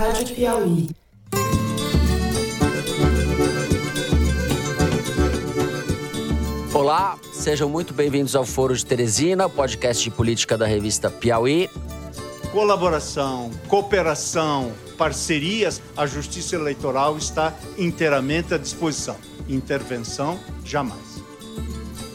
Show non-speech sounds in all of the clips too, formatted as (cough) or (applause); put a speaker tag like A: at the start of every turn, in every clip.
A: Rádio Piauí.
B: Olá, sejam muito bem-vindos ao Foro de Teresina, podcast de política da revista Piauí.
C: Colaboração, cooperação, parcerias, a Justiça Eleitoral está inteiramente à disposição. Intervenção, jamais.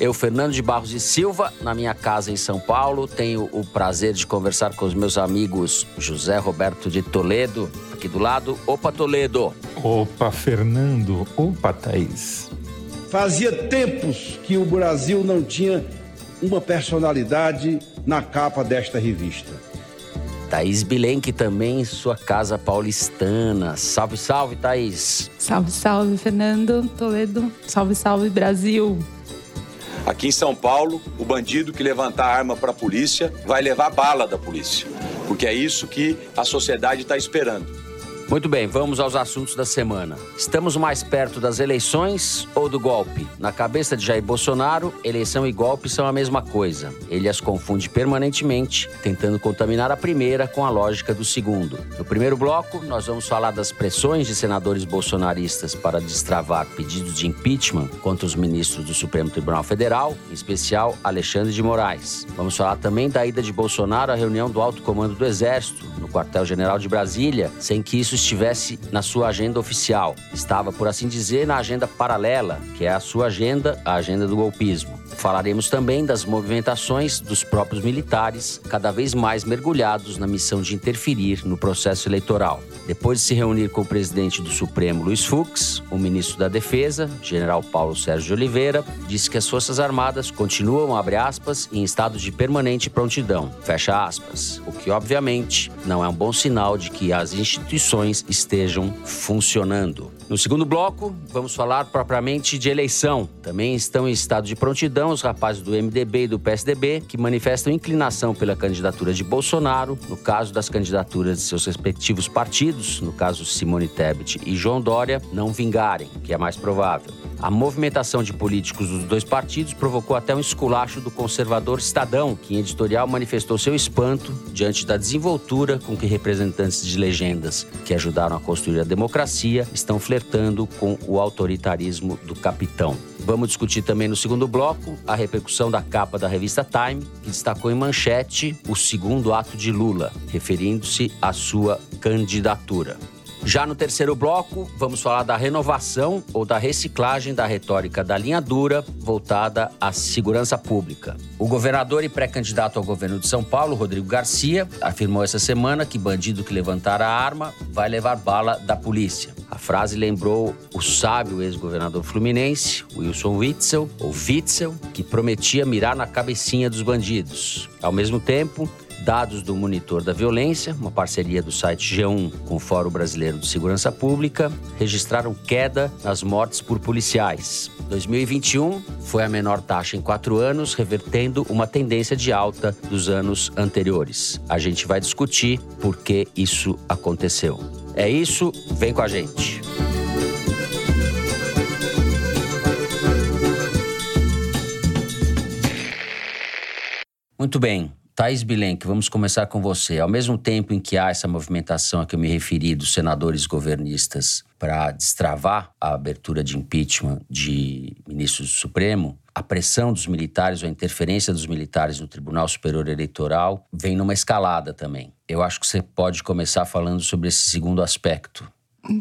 B: Eu, Fernando de Barros e Silva, na minha casa em São Paulo, tenho o prazer de conversar com os meus amigos José Roberto de Toledo, aqui do lado. Opa, Toledo!
D: Opa, Fernando! Opa, Thaís!
E: Fazia tempos que o Brasil não tinha uma personalidade na capa desta revista.
B: Thaís Bilenque também em sua casa paulistana. Salve, salve, Thaís!
F: Salve, salve, Fernando Toledo. Salve, salve, Brasil!
G: Aqui em São Paulo, o bandido que levantar arma para a polícia vai levar bala da polícia, porque é isso que a sociedade está esperando.
B: Muito bem, vamos aos assuntos da semana. Estamos mais perto das eleições ou do golpe? Na cabeça de Jair Bolsonaro, eleição e golpe são a mesma coisa. Ele as confunde permanentemente, tentando contaminar a primeira com a lógica do segundo. No primeiro bloco, nós vamos falar das pressões de senadores bolsonaristas para destravar pedidos de impeachment contra os ministros do Supremo Tribunal Federal, em especial Alexandre de Moraes. Vamos falar também da ida de Bolsonaro à reunião do alto comando do Exército, no quartel-general de Brasília, sem que isso estivesse na sua agenda oficial. Estava, por assim dizer, na agenda paralela, que é a sua agenda, a agenda do golpismo. Falaremos também das movimentações dos próprios militares, cada vez mais mergulhados na missão de interferir no processo eleitoral. Depois de se reunir com o presidente do Supremo, Luiz Fux, o ministro da Defesa, general Paulo Sérgio Oliveira, disse que as Forças Armadas continuam, abre aspas, em estado de permanente prontidão, fecha aspas, o que obviamente não é um bom sinal de que as instituições estejam funcionando. No segundo bloco, vamos falar propriamente de eleição. Também estão em estado de prontidão os rapazes do MDB e do PSDB, que manifestam inclinação pela candidatura de Bolsonaro, no caso das candidaturas de seus respectivos partidos, no caso Simone Tebet e João Dória, não vingarem, que é mais provável. A movimentação de políticos dos dois partidos provocou até um esculacho do conservador Estadão, que em editorial manifestou seu espanto diante da desenvoltura com que representantes de legendas que ajudaram a construir a democracia estão flertando com o autoritarismo do capitão. Vamos discutir também no segundo bloco a repercussão da capa da revista Time, que destacou em manchete o segundo ato de Lula, referindo-se à sua candidatura. Já no terceiro bloco, vamos falar da renovação ou da reciclagem da retórica da linha dura voltada à segurança pública. O governador e pré-candidato ao governo de São Paulo, Rodrigo Garcia, afirmou essa semana que bandido que levantar a arma vai levar bala da polícia. A frase lembrou o sábio ex-governador fluminense, Wilson Witzel, ou Witzel, que prometia mirar na cabecinha dos bandidos. Ao mesmo tempo, Dados do Monitor da Violência, uma parceria do site G1 com o Fórum Brasileiro de Segurança Pública, registraram queda nas mortes por policiais. 2021 foi a menor taxa em quatro anos, revertendo uma tendência de alta dos anos anteriores. A gente vai discutir por que isso aconteceu. É isso, vem com a gente. Muito bem. Thais Bilenque, vamos começar com você. Ao mesmo tempo em que há essa movimentação a que eu me referi dos senadores governistas para destravar a abertura de impeachment de ministros do Supremo, a pressão dos militares ou a interferência dos militares no Tribunal Superior Eleitoral vem numa escalada também. Eu acho que você pode começar falando sobre esse segundo aspecto.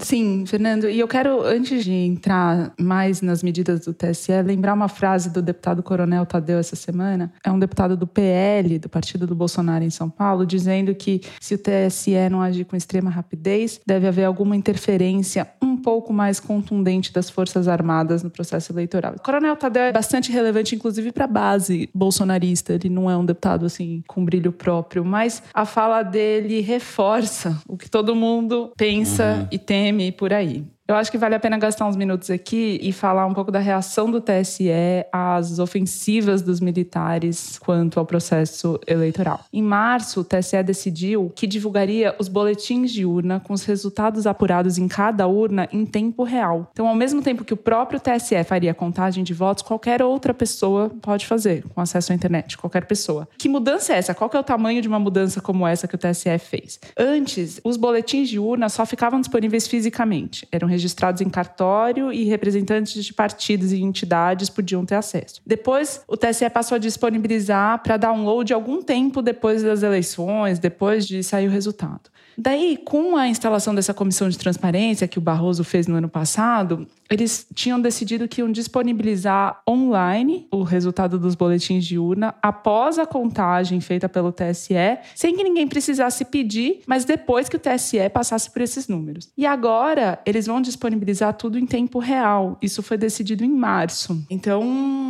F: Sim, Fernando. E eu quero, antes de entrar mais nas medidas do TSE, lembrar uma frase do deputado Coronel Tadeu essa semana. É um deputado do PL, do partido do Bolsonaro em São Paulo, dizendo que se o TSE não agir com extrema rapidez, deve haver alguma interferência um pouco mais contundente das Forças Armadas no processo eleitoral. O Coronel Tadeu é bastante relevante, inclusive, para a base bolsonarista. Ele não é um deputado assim com brilho próprio, mas a fala dele reforça o que todo mundo pensa uhum. e tem teme por aí. Eu acho que vale a pena gastar uns minutos aqui e falar um pouco da reação do TSE às ofensivas dos militares quanto ao processo eleitoral. Em março, o TSE decidiu que divulgaria os boletins de urna com os resultados apurados em cada urna em tempo real. Então, ao mesmo tempo que o próprio TSE faria a contagem de votos, qualquer outra pessoa pode fazer, com acesso à internet, qualquer pessoa. Que mudança é essa? Qual é o tamanho de uma mudança como essa que o TSE fez? Antes, os boletins de urna só ficavam disponíveis fisicamente. Eram registrados em cartório e representantes de partidos e entidades podiam ter acesso. Depois, o TSE passou a disponibilizar para download algum tempo depois das eleições, depois de sair o resultado. Daí, com a instalação dessa comissão de transparência que o Barroso fez no ano passado, eles tinham decidido que iam disponibilizar online o resultado dos boletins de urna após a contagem feita pelo TSE, sem que ninguém precisasse pedir, mas depois que o TSE passasse por esses números. E agora eles vão disponibilizar tudo em tempo real. Isso foi decidido em março. Então,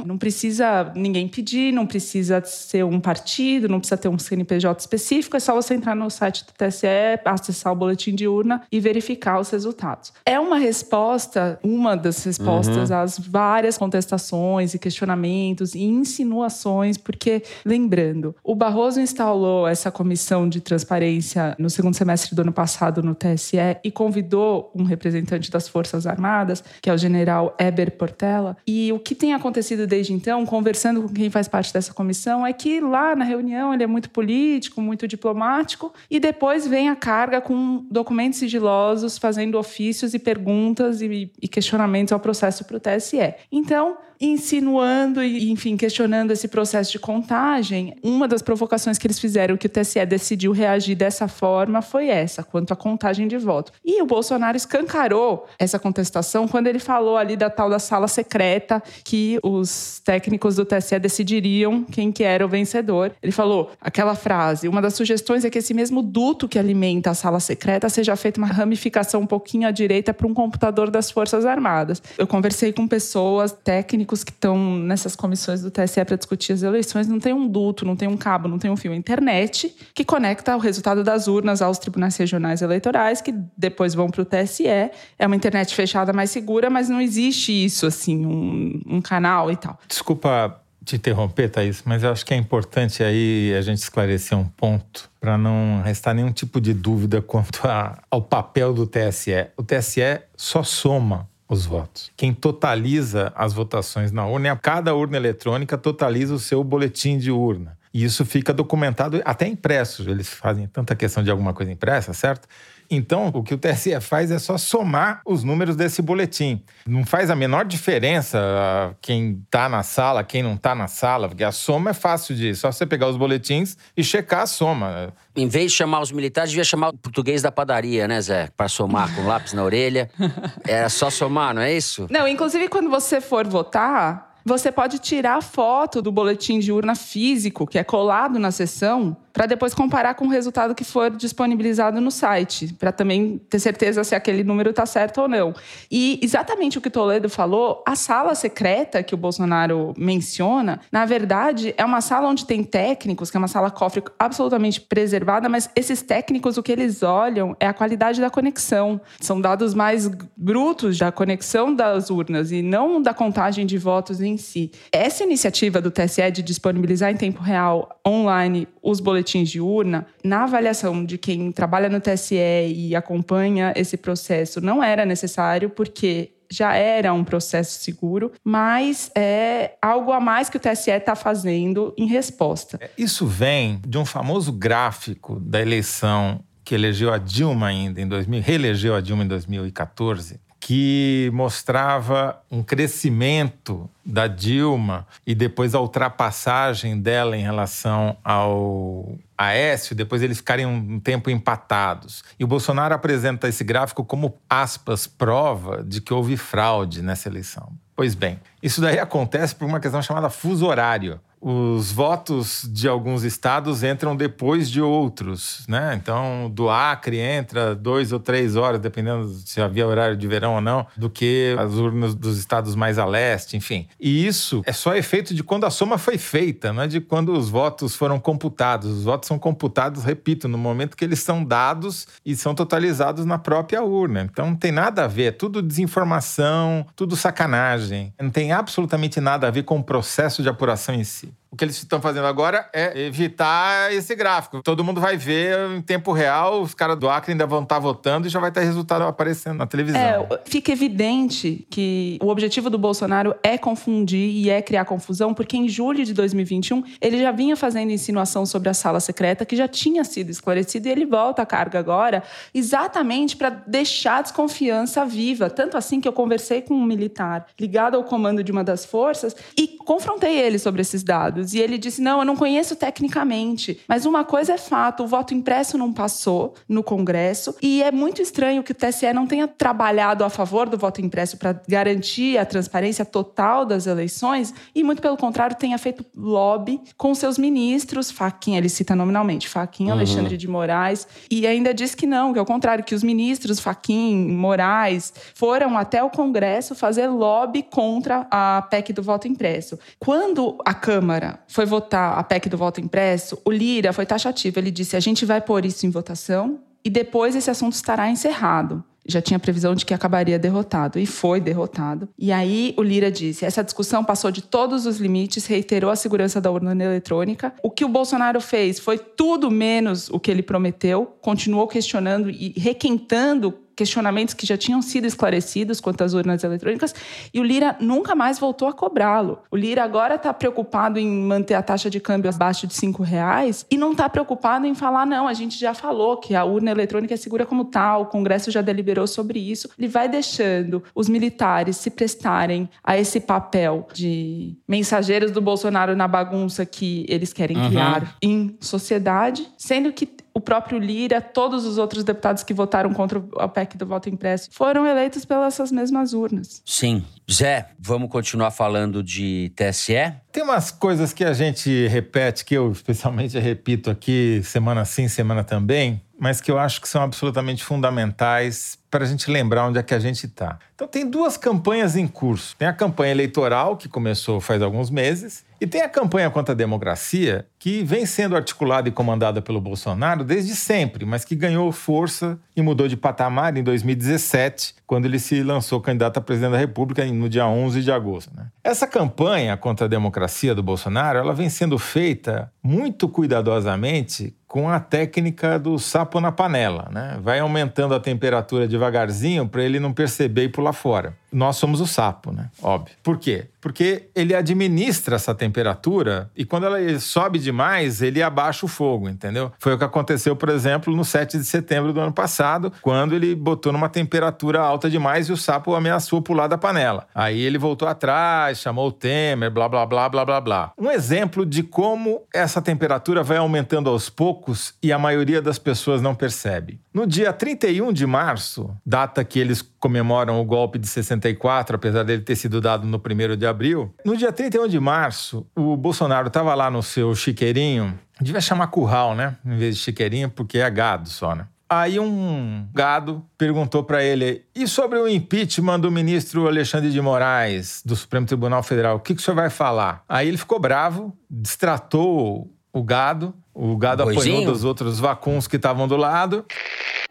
F: não precisa ninguém pedir, não precisa ser um partido, não precisa ter um CNPJ específico, é só você entrar no site do TSE, acessar o boletim de urna e verificar os resultados. É uma resposta, uma das respostas uhum. às várias contestações e questionamentos e insinuações, porque, lembrando, o Barroso instalou essa comissão de transparência no segundo semestre do ano passado no TSE e convidou um representante das Forças Armadas, que é o general Eber Portela. E o que tem acontecido desde então, conversando com quem faz parte dessa comissão, é que lá na reunião ele é muito político, muito diplomático, e depois vem a carga com documentos sigilosos, fazendo ofícios e perguntas e, e questionamentos ao processo para o TSE. Então, insinuando e, enfim, questionando esse processo de contagem, uma das provocações que eles fizeram que o TSE decidiu reagir dessa forma foi essa, quanto à contagem de voto. E o Bolsonaro escancarou essa contestação quando ele falou ali da tal da sala secreta que os técnicos do TSE decidiriam quem que era o vencedor. Ele falou aquela frase: "Uma das sugestões é que esse mesmo duto que alimenta a sala secreta seja feita uma ramificação um pouquinho à direita para um computador das Forças Armadas". Eu conversei com pessoas técnicos técnicos que estão nessas comissões do TSE para discutir as eleições não tem um duto, não tem um cabo, não tem um fio. A internet que conecta o resultado das urnas aos tribunais regionais eleitorais, que depois vão para o TSE. É uma internet fechada mais segura, mas não existe isso, assim, um, um canal e tal.
D: Desculpa te interromper, Thaís, mas eu acho que é importante aí a gente esclarecer um ponto para não restar nenhum tipo de dúvida quanto a, ao papel do TSE. O TSE só soma os votos. Quem totaliza as votações na urna é cada urna eletrônica totaliza o seu boletim de urna. E isso fica documentado até impresso. Eles fazem tanta questão de alguma coisa impressa, certo? Então, o que o TSE faz é só somar os números desse boletim. Não faz a menor diferença quem está na sala, quem não está na sala, porque a soma é fácil de. Só você pegar os boletins e checar a soma.
B: Em vez de chamar os militares, devia chamar o português da padaria, né, Zé? Para somar com lápis na orelha. (laughs) Era só somar, não é isso?
F: Não, inclusive quando você for votar, você pode tirar foto do boletim de urna físico, que é colado na sessão, para depois comparar com o resultado que for disponibilizado no site, para também ter certeza se aquele número está certo ou não. E exatamente o que Toledo falou, a sala secreta que o Bolsonaro menciona, na verdade, é uma sala onde tem técnicos, que é uma sala cofre absolutamente preservada, mas esses técnicos, o que eles olham é a qualidade da conexão. São dados mais brutos da conexão das urnas e não da contagem de votos em si. Essa iniciativa do TSE de disponibilizar em tempo real online os boletins de urna, na avaliação de quem trabalha no TSE e acompanha esse processo, não era necessário, porque já era um processo seguro, mas é algo a mais que o TSE está fazendo em resposta.
D: É, isso vem de um famoso gráfico da eleição que elegeu a Dilma ainda em 2000, reelegeu a Dilma em 2014, que mostrava um crescimento da Dilma e depois a ultrapassagem dela em relação ao Aécio, depois eles ficarem um tempo empatados. E o Bolsonaro apresenta esse gráfico como, aspas, prova de que houve fraude nessa eleição. Pois bem, isso daí acontece por uma questão chamada fuso horário. os votos de alguns estados entram depois de outros, né? Então, do Acre entra dois ou três horas, dependendo se havia horário de verão ou não, do que as urnas dos estados mais a leste, enfim. E isso é só efeito de quando a soma foi feita, não é de quando os votos foram computados. Os votos são computados, repito, no momento que eles são dados e são totalizados na própria urna. Então, não tem nada a ver, é tudo desinformação, tudo sacanagem. Não tem absolutamente nada a ver com o processo de apuração em si. O que eles estão fazendo agora é evitar esse gráfico. Todo mundo vai ver em tempo real, os caras do Acre ainda vão estar votando e já vai ter resultado aparecendo na televisão.
F: É, fica evidente que o objetivo do Bolsonaro é confundir e é criar confusão, porque em julho de 2021 ele já vinha fazendo insinuação sobre a sala secreta, que já tinha sido esclarecido, e ele volta à carga agora exatamente para deixar a desconfiança viva. Tanto assim que eu conversei com um militar ligado ao comando de uma das forças e confrontei ele sobre esses dados. E ele disse: não, eu não conheço tecnicamente. Mas uma coisa é fato: o voto impresso não passou no Congresso. E é muito estranho que o TSE não tenha trabalhado a favor do voto impresso para garantir a transparência total das eleições. E, muito pelo contrário, tenha feito lobby com seus ministros, Faquinha, ele cita nominalmente, Faquinha, uhum. Alexandre de Moraes. E ainda diz que não, que é o contrário, que os ministros Faquinha, Moraes, foram até o Congresso fazer lobby contra a PEC do voto impresso. Quando a Câmara foi votar a PEC do voto impresso, o Lira foi taxativo. Ele disse: a gente vai pôr isso em votação e depois esse assunto estará encerrado. Já tinha previsão de que acabaria derrotado e foi derrotado. E aí o Lira disse: essa discussão passou de todos os limites, reiterou a segurança da urna eletrônica. O que o Bolsonaro fez foi tudo menos o que ele prometeu, continuou questionando e requentando questionamentos que já tinham sido esclarecidos quanto às urnas eletrônicas, e o Lira nunca mais voltou a cobrá-lo. O Lira agora está preocupado em manter a taxa de câmbio abaixo de cinco reais e não está preocupado em falar, não, a gente já falou que a urna eletrônica é segura como tal, o Congresso já deliberou sobre isso. Ele vai deixando os militares se prestarem a esse papel de mensageiros do Bolsonaro na bagunça que eles querem uhum. criar em sociedade, sendo que o próprio Lira, todos os outros deputados que votaram contra a PEC do voto impresso, foram eleitos pelas essas mesmas urnas.
B: Sim. Zé, vamos continuar falando de TSE?
D: Tem umas coisas que a gente repete, que eu especialmente repito aqui, semana sim, semana também, mas que eu acho que são absolutamente fundamentais para a gente lembrar onde é que a gente está. Então, tem duas campanhas em curso. Tem a campanha eleitoral, que começou faz alguns meses, e tem a campanha contra a democracia, que vem sendo articulada e comandada pelo Bolsonaro desde sempre, mas que ganhou força e mudou de patamar em 2017, quando ele se lançou candidato a presidente da República no dia 11 de agosto. Né? Essa campanha contra a democracia do Bolsonaro, ela vem sendo feita muito cuidadosamente com a técnica do sapo na panela, né? Vai aumentando a temperatura devagarzinho para ele não perceber e pular fora nós somos o sapo, né? Óbvio. Por quê? Porque ele administra essa temperatura e quando ela sobe demais, ele abaixa o fogo, entendeu? Foi o que aconteceu, por exemplo, no 7 de setembro do ano passado, quando ele botou numa temperatura alta demais e o sapo ameaçou pular da panela. Aí ele voltou atrás, chamou o Temer, blá, blá, blá, blá, blá, blá. Um exemplo de como essa temperatura vai aumentando aos poucos e a maioria das pessoas não percebe. No dia 31 de março, data que eles comemoram o golpe de 64, apesar dele ter sido dado no 1 de abril, no dia 31 de março, o Bolsonaro estava lá no seu chiqueirinho, devia chamar curral, né? Em vez de chiqueirinho, porque é gado só, né? Aí um gado perguntou para ele: e sobre o impeachment do ministro Alexandre de Moraes, do Supremo Tribunal Federal, o que, que o senhor vai falar? Aí ele ficou bravo, distratou o gado, o gado Boizinho. apanhou dos outros vacuns que estavam do lado.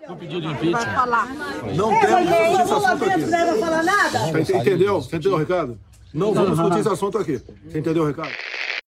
A: Não pediu de impeachment. Não é, temos discutir esse assunto aqui. Não vai falar nada? Entendeu? Entendeu, Ricardo? Não vamos discutir esse assunto aqui. Entendeu, Ricardo?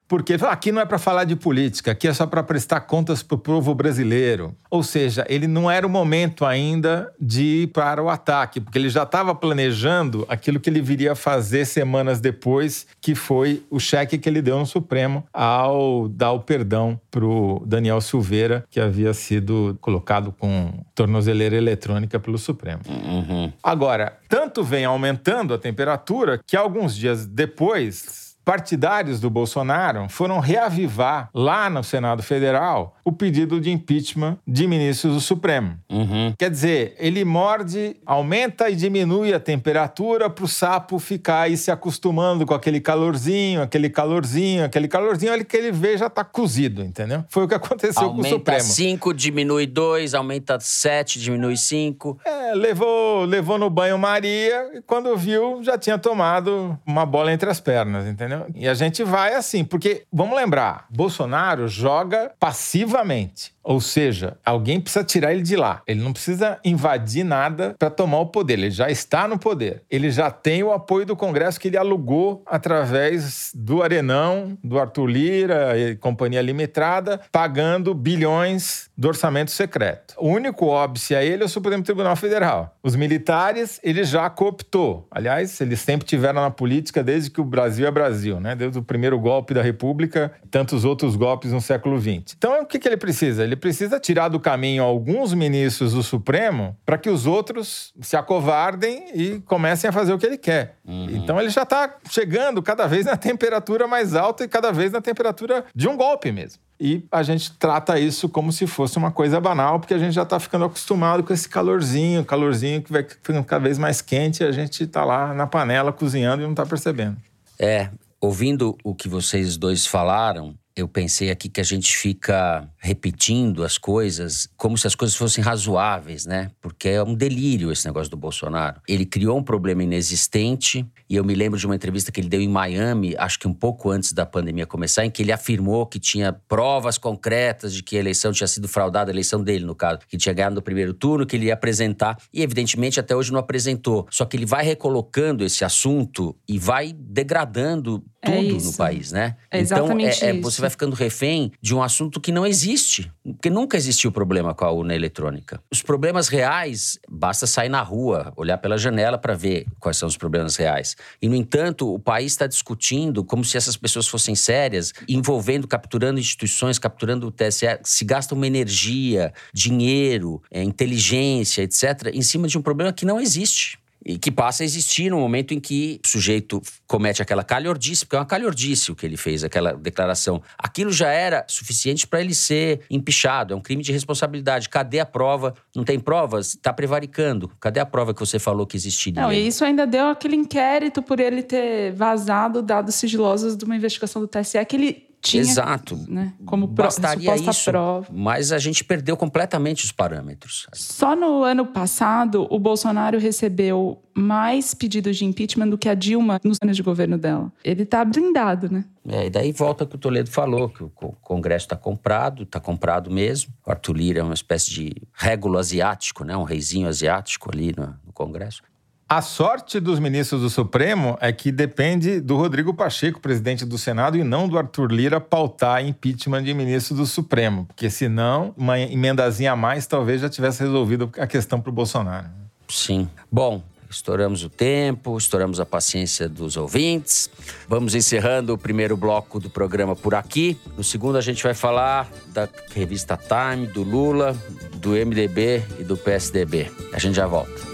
D: Porque aqui não é para falar de política, aqui é só para prestar contas para o povo brasileiro. Ou seja, ele não era o momento ainda de ir para o ataque, porque ele já estava planejando aquilo que ele viria a fazer semanas depois, que foi o cheque que ele deu no Supremo ao dar o perdão para o Daniel Silveira, que havia sido colocado com tornozeleira eletrônica pelo Supremo.
B: Uhum.
D: Agora, tanto vem aumentando a temperatura que alguns dias depois partidários do Bolsonaro foram reavivar lá no Senado Federal o pedido de impeachment de ministros do Supremo.
B: Uhum.
D: Quer dizer, ele morde, aumenta e diminui a temperatura para o sapo ficar aí se acostumando com aquele calorzinho, aquele calorzinho, aquele calorzinho, ele que ele vê já está cozido, entendeu? Foi o que aconteceu
B: aumenta
D: com o Supremo.
B: Aumenta 5, diminui 2, aumenta 7, diminui 5.
D: É, levou, levou no banho-maria e quando viu já tinha tomado uma bola entre as pernas, entendeu? E a gente vai assim, porque, vamos lembrar, Bolsonaro joga passivamente. Ou seja, alguém precisa tirar ele de lá. Ele não precisa invadir nada para tomar o poder. Ele já está no poder. Ele já tem o apoio do Congresso que ele alugou através do Arenão, do Arthur Lira e Companhia Limitada, pagando bilhões do orçamento secreto. O único óbice a ele é o Supremo Tribunal Federal. Os militares, ele já cooptou. Aliás, eles sempre tiveram na política desde que o Brasil é Brasil, né? Desde o primeiro golpe da República, tantos outros golpes no século XX. Então, o que, que ele precisa? Ele precisa tirar do caminho alguns ministros do Supremo para que os outros se acovardem e comecem a fazer o que ele quer. Uhum. Então, ele já está chegando cada vez na temperatura mais alta e cada vez na temperatura de um golpe mesmo. E a gente trata isso como se fosse uma coisa banal, porque a gente já está ficando acostumado com esse calorzinho, calorzinho que vai ficando cada vez mais quente e a gente está lá na panela cozinhando e não está percebendo.
B: É, ouvindo o que vocês dois falaram, eu pensei aqui que a gente fica repetindo as coisas como se as coisas fossem razoáveis, né? Porque é um delírio esse negócio do Bolsonaro. Ele criou um problema inexistente, e eu me lembro de uma entrevista que ele deu em Miami, acho que um pouco antes da pandemia começar, em que ele afirmou que tinha provas concretas de que a eleição tinha sido fraudada, a eleição dele, no caso, que tinha ganhado no primeiro turno, que ele ia apresentar, e evidentemente até hoje não apresentou. Só que ele vai recolocando esse assunto e vai degradando é tudo é no país, né?
F: É exatamente
B: então,
F: é, é,
B: você vai ficando refém de um assunto que não existe. Porque nunca existiu problema com a urna eletrônica. Os problemas reais, basta sair na rua, olhar pela janela para ver quais são os problemas reais. E, no entanto, o país está discutindo como se essas pessoas fossem sérias, envolvendo, capturando instituições, capturando o TSE. Se gasta uma energia, dinheiro, é, inteligência, etc., em cima de um problema que não existe e que passa a existir no momento em que o sujeito comete aquela calhordice, porque é uma calhordice o que ele fez, aquela declaração. Aquilo já era suficiente para ele ser empichado, é um crime de responsabilidade. Cadê a prova? Não tem provas? Está prevaricando. Cadê a prova que você falou que existiria?
F: Não, e isso ainda deu aquele inquérito por ele ter vazado dados sigilosos de uma investigação do TSE que ele tinha,
B: Exato.
F: Né, como
B: Bastaria isso,
F: prova.
B: Mas a gente perdeu completamente os parâmetros.
F: Só no ano passado, o Bolsonaro recebeu mais pedidos de impeachment do que a Dilma nos anos de governo dela. Ele está blindado, né?
B: É, e daí volta o que o Toledo falou, que o Congresso está comprado, está comprado mesmo. O Arthur Lira é uma espécie de régulo asiático, né? um reizinho asiático ali no, no Congresso.
D: A sorte dos ministros do Supremo é que depende do Rodrigo Pacheco, presidente do Senado, e não do Arthur Lira pautar impeachment de ministro do Supremo, porque senão uma emendazinha a mais talvez já tivesse resolvido a questão para o Bolsonaro.
B: Sim. Bom, estouramos o tempo, estouramos a paciência dos ouvintes. Vamos encerrando o primeiro bloco do programa por aqui. No segundo, a gente vai falar da revista Time, do Lula, do MDB e do PSDB. A gente já volta.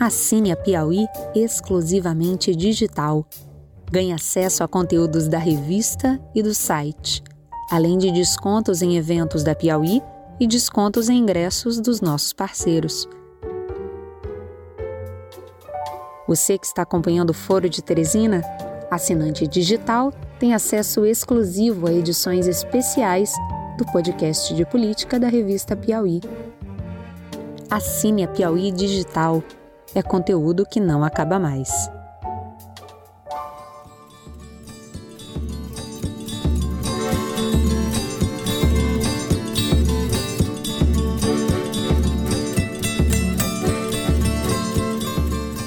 H: Assine a Piauí exclusivamente digital. Ganhe acesso a conteúdos da revista e do site, além de descontos em eventos da Piauí e descontos em ingressos dos nossos parceiros. Você que está acompanhando o Foro de Teresina, assinante digital, tem acesso exclusivo a edições especiais do podcast de política da revista Piauí. Assine a Piauí Digital é conteúdo que não acaba mais.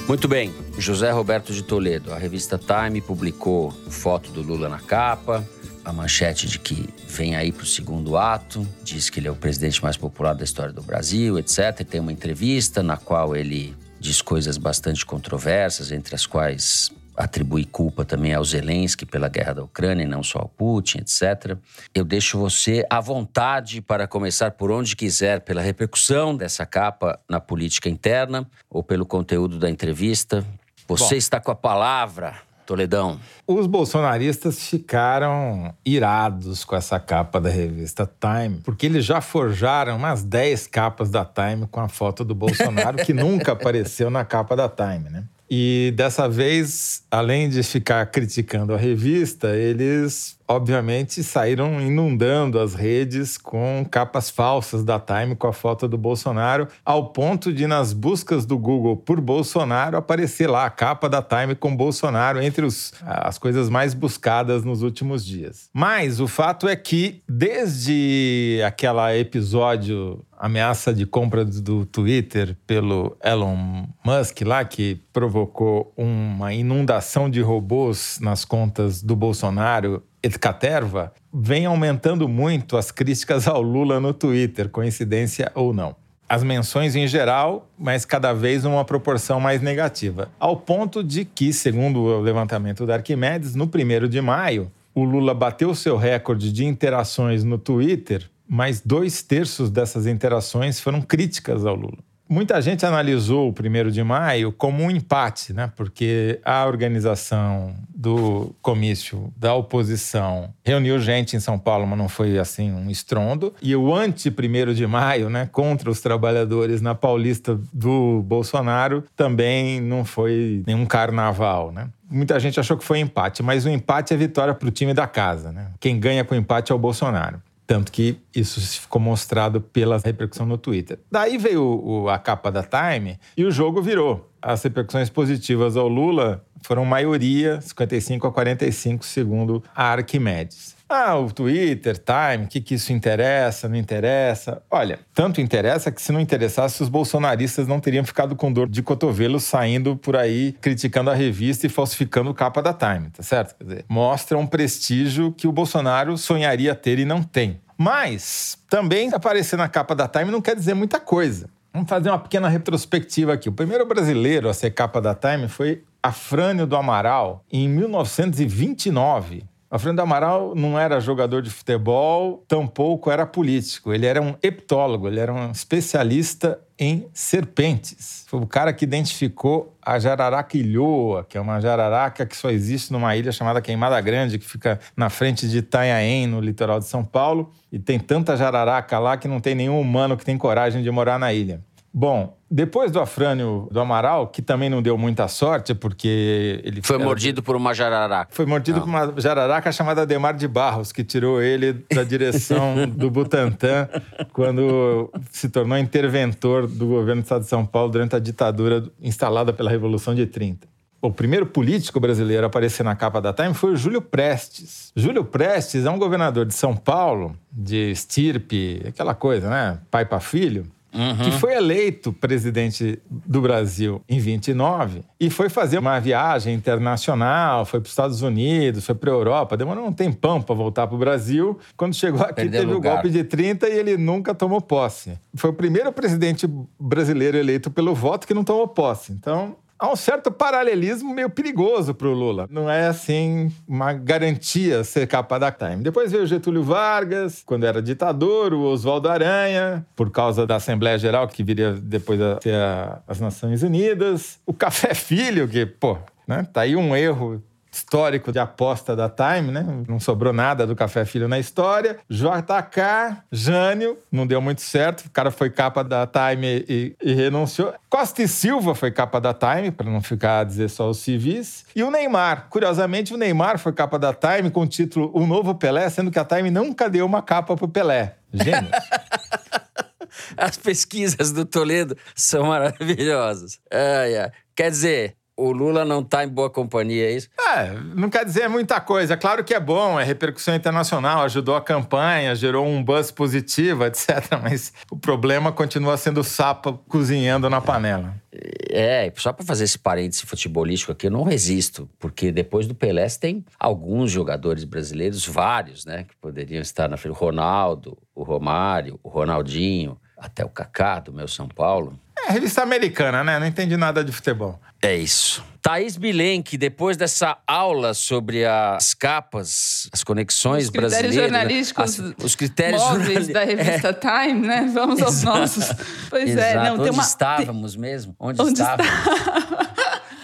B: Muito bem, José Roberto de Toledo. A revista Time publicou foto do Lula na capa, a manchete de que vem aí para o segundo ato, diz que ele é o presidente mais popular da história do Brasil, etc. Tem uma entrevista na qual ele diz coisas bastante controversas, entre as quais atribui culpa também ao Zelensky pela guerra da Ucrânia e não só ao Putin, etc. Eu deixo você à vontade para começar por onde quiser, pela repercussão dessa capa na política interna ou pelo conteúdo da entrevista. Você Bom, está com a palavra. Toledão.
D: Os bolsonaristas ficaram irados com essa capa da revista Time, porque eles já forjaram umas 10 capas da Time com a foto do Bolsonaro, que (laughs) nunca apareceu na capa da Time, né? E dessa vez, além de ficar criticando a revista, eles obviamente saíram inundando as redes com capas falsas da Time com a foto do Bolsonaro, ao ponto de nas buscas do Google por Bolsonaro aparecer lá a capa da Time com Bolsonaro entre os, as coisas mais buscadas nos últimos dias. Mas o fato é que desde aquele episódio ameaça de compra do Twitter pelo Elon Musk lá que provocou uma inundação de robôs nas contas do Bolsonaro Caterva, vem aumentando muito as críticas ao Lula no Twitter, coincidência ou não. As menções em geral, mas cada vez numa proporção mais negativa. Ao ponto de que, segundo o levantamento da Arquimedes, no 1 de maio, o Lula bateu seu recorde de interações no Twitter, mas dois terços dessas interações foram críticas ao Lula. Muita gente analisou o primeiro de maio como um empate, né? porque a organização do comício da oposição reuniu gente em São Paulo, mas não foi assim um estrondo. E o anti-primeiro de maio, né, contra os trabalhadores na Paulista do Bolsonaro, também não foi nenhum carnaval. Né? Muita gente achou que foi empate, mas o empate é vitória para o time da casa. Né? Quem ganha com empate é o Bolsonaro. Tanto que isso ficou mostrado pela repercussão no Twitter. Daí veio o, a capa da Time e o jogo virou. As repercussões positivas ao Lula foram maioria, 55 a 45, segundo a Arquimedes. Ah, o Twitter, Time, o que, que isso interessa, não interessa? Olha, tanto interessa que se não interessasse, os bolsonaristas não teriam ficado com dor de cotovelo saindo por aí criticando a revista e falsificando capa da Time, tá certo? Quer dizer, mostra um prestígio que o Bolsonaro sonharia ter e não tem. Mas também aparecer na capa da Time não quer dizer muita coisa. Vamos fazer uma pequena retrospectiva aqui. O primeiro brasileiro a ser capa da Time foi Afrânio do Amaral, em 1929. Afrânio do Amaral não era jogador de futebol, tampouco era político. Ele era um heptólogo, ele era um especialista em serpentes. Foi o cara que identificou a jararaca ilhoa, que é uma jararaca que só existe numa ilha chamada Queimada Grande, que fica na frente de Itanhaém, no litoral de São Paulo. E tem tanta jararaca lá que não tem nenhum humano que tem coragem de morar na ilha. Bom, depois do Afrânio do Amaral, que também não deu muita sorte, porque ele...
B: Foi era... mordido por uma jararaca.
D: Foi mordido não. por uma jararaca chamada Demar de Barros, que tirou ele da direção (laughs) do Butantã quando se tornou interventor do governo do estado de São Paulo durante a ditadura instalada pela Revolução de 30 o primeiro político brasileiro a aparecer na capa da Time foi o Júlio Prestes. Júlio Prestes é um governador de São Paulo, de estirpe, aquela coisa, né? Pai para filho, Uhum. que foi eleito presidente do Brasil em 29 e foi fazer uma viagem internacional, foi para os Estados Unidos, foi para a Europa, demorou um tempão para voltar para o Brasil. Quando chegou aqui, Perdeu teve lugar. o golpe de 30 e ele nunca tomou posse. Foi o primeiro presidente brasileiro eleito pelo voto que não tomou posse. Então, há um certo paralelismo meio perigoso para o Lula. Não é assim uma garantia ser capa da Time. Depois veio Getúlio Vargas, quando era ditador, o Oswaldo Aranha, por causa da Assembleia Geral, que viria depois a ter as Nações Unidas. O Café Filho, que, pô, né, tá aí um erro histórico de aposta da Time, né? Não sobrou nada do Café Filho na história. JK, Jânio, não deu muito certo. O cara foi capa da Time e, e renunciou. Costa e Silva foi capa da Time, para não ficar a dizer só os civis. E o Neymar. Curiosamente, o Neymar foi capa da Time com o título O Novo Pelé, sendo que a Time nunca deu uma capa pro Pelé. Gênio. (laughs)
B: As pesquisas do Toledo são maravilhosas. Ai, ai. Quer dizer, o Lula não está em boa companhia, é isso?
D: É, não quer dizer muita coisa. Claro que é bom, é repercussão internacional, ajudou a campanha, gerou um buzz positivo, (laughs) etc. Mas o problema continua sendo o sapo cozinhando na panela.
B: É, só para fazer esse parêntese futebolístico aqui, eu não resisto, porque depois do Pelé tem alguns jogadores brasileiros, vários, né, que poderiam estar na frente. O Ronaldo, o Romário, o Ronaldinho, até o Kaká do meu São Paulo.
D: É, revista americana, né? Não entendi nada de futebol.
B: É isso. Thaís Bilenque, depois dessa aula sobre as capas, as conexões
F: Os critérios
B: brasileiras. né?
F: jornalísticos
B: as- os critérios
F: móveis da revista
B: É,
F: Time, né? Vamos aos
B: Exato.
F: nossos. Pois é,
B: exato.
F: não,
B: Onde
F: tem uma.
B: estávamos mesmo? Onde,
F: Onde
B: estávamos?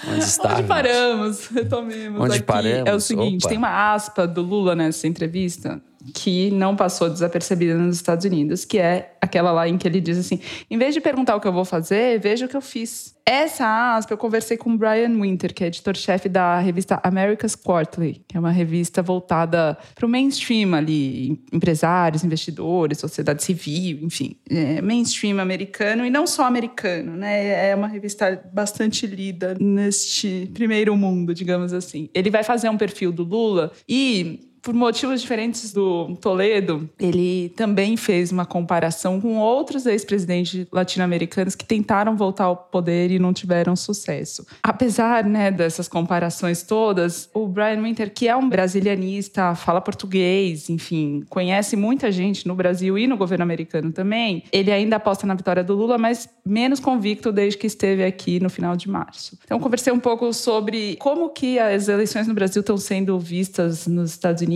B: Onde estávamos?
F: Onde paramos? (laughs) Retomemos
B: Onde
F: aqui.
B: paramos?
F: É o seguinte,
B: Opa.
F: tem uma aspa do Lula nessa entrevista que não passou desapercebida nos Estados Unidos, que é aquela lá em que ele diz assim: em vez de perguntar o que eu vou fazer, veja o que eu fiz. Essa aspa eu conversei com o Brian Winter, que é editor-chefe da revista America's Quarterly, que é uma revista voltada para o mainstream ali, empresários, investidores, sociedade civil, enfim, é mainstream americano e não só americano, né? É uma revista bastante lida neste primeiro mundo, digamos assim. Ele vai fazer um perfil do Lula e por motivos diferentes do Toledo, ele também fez uma comparação com outros ex-presidentes latino-americanos que tentaram voltar ao poder e não tiveram sucesso. Apesar né, dessas comparações todas, o Brian Winter, que é um brasilianista, fala português, enfim, conhece muita gente no Brasil e no governo americano também, ele ainda aposta na vitória do Lula, mas menos convicto desde que esteve aqui no final de março. Então, conversei um pouco sobre como que as eleições no Brasil estão sendo vistas nos Estados Unidos,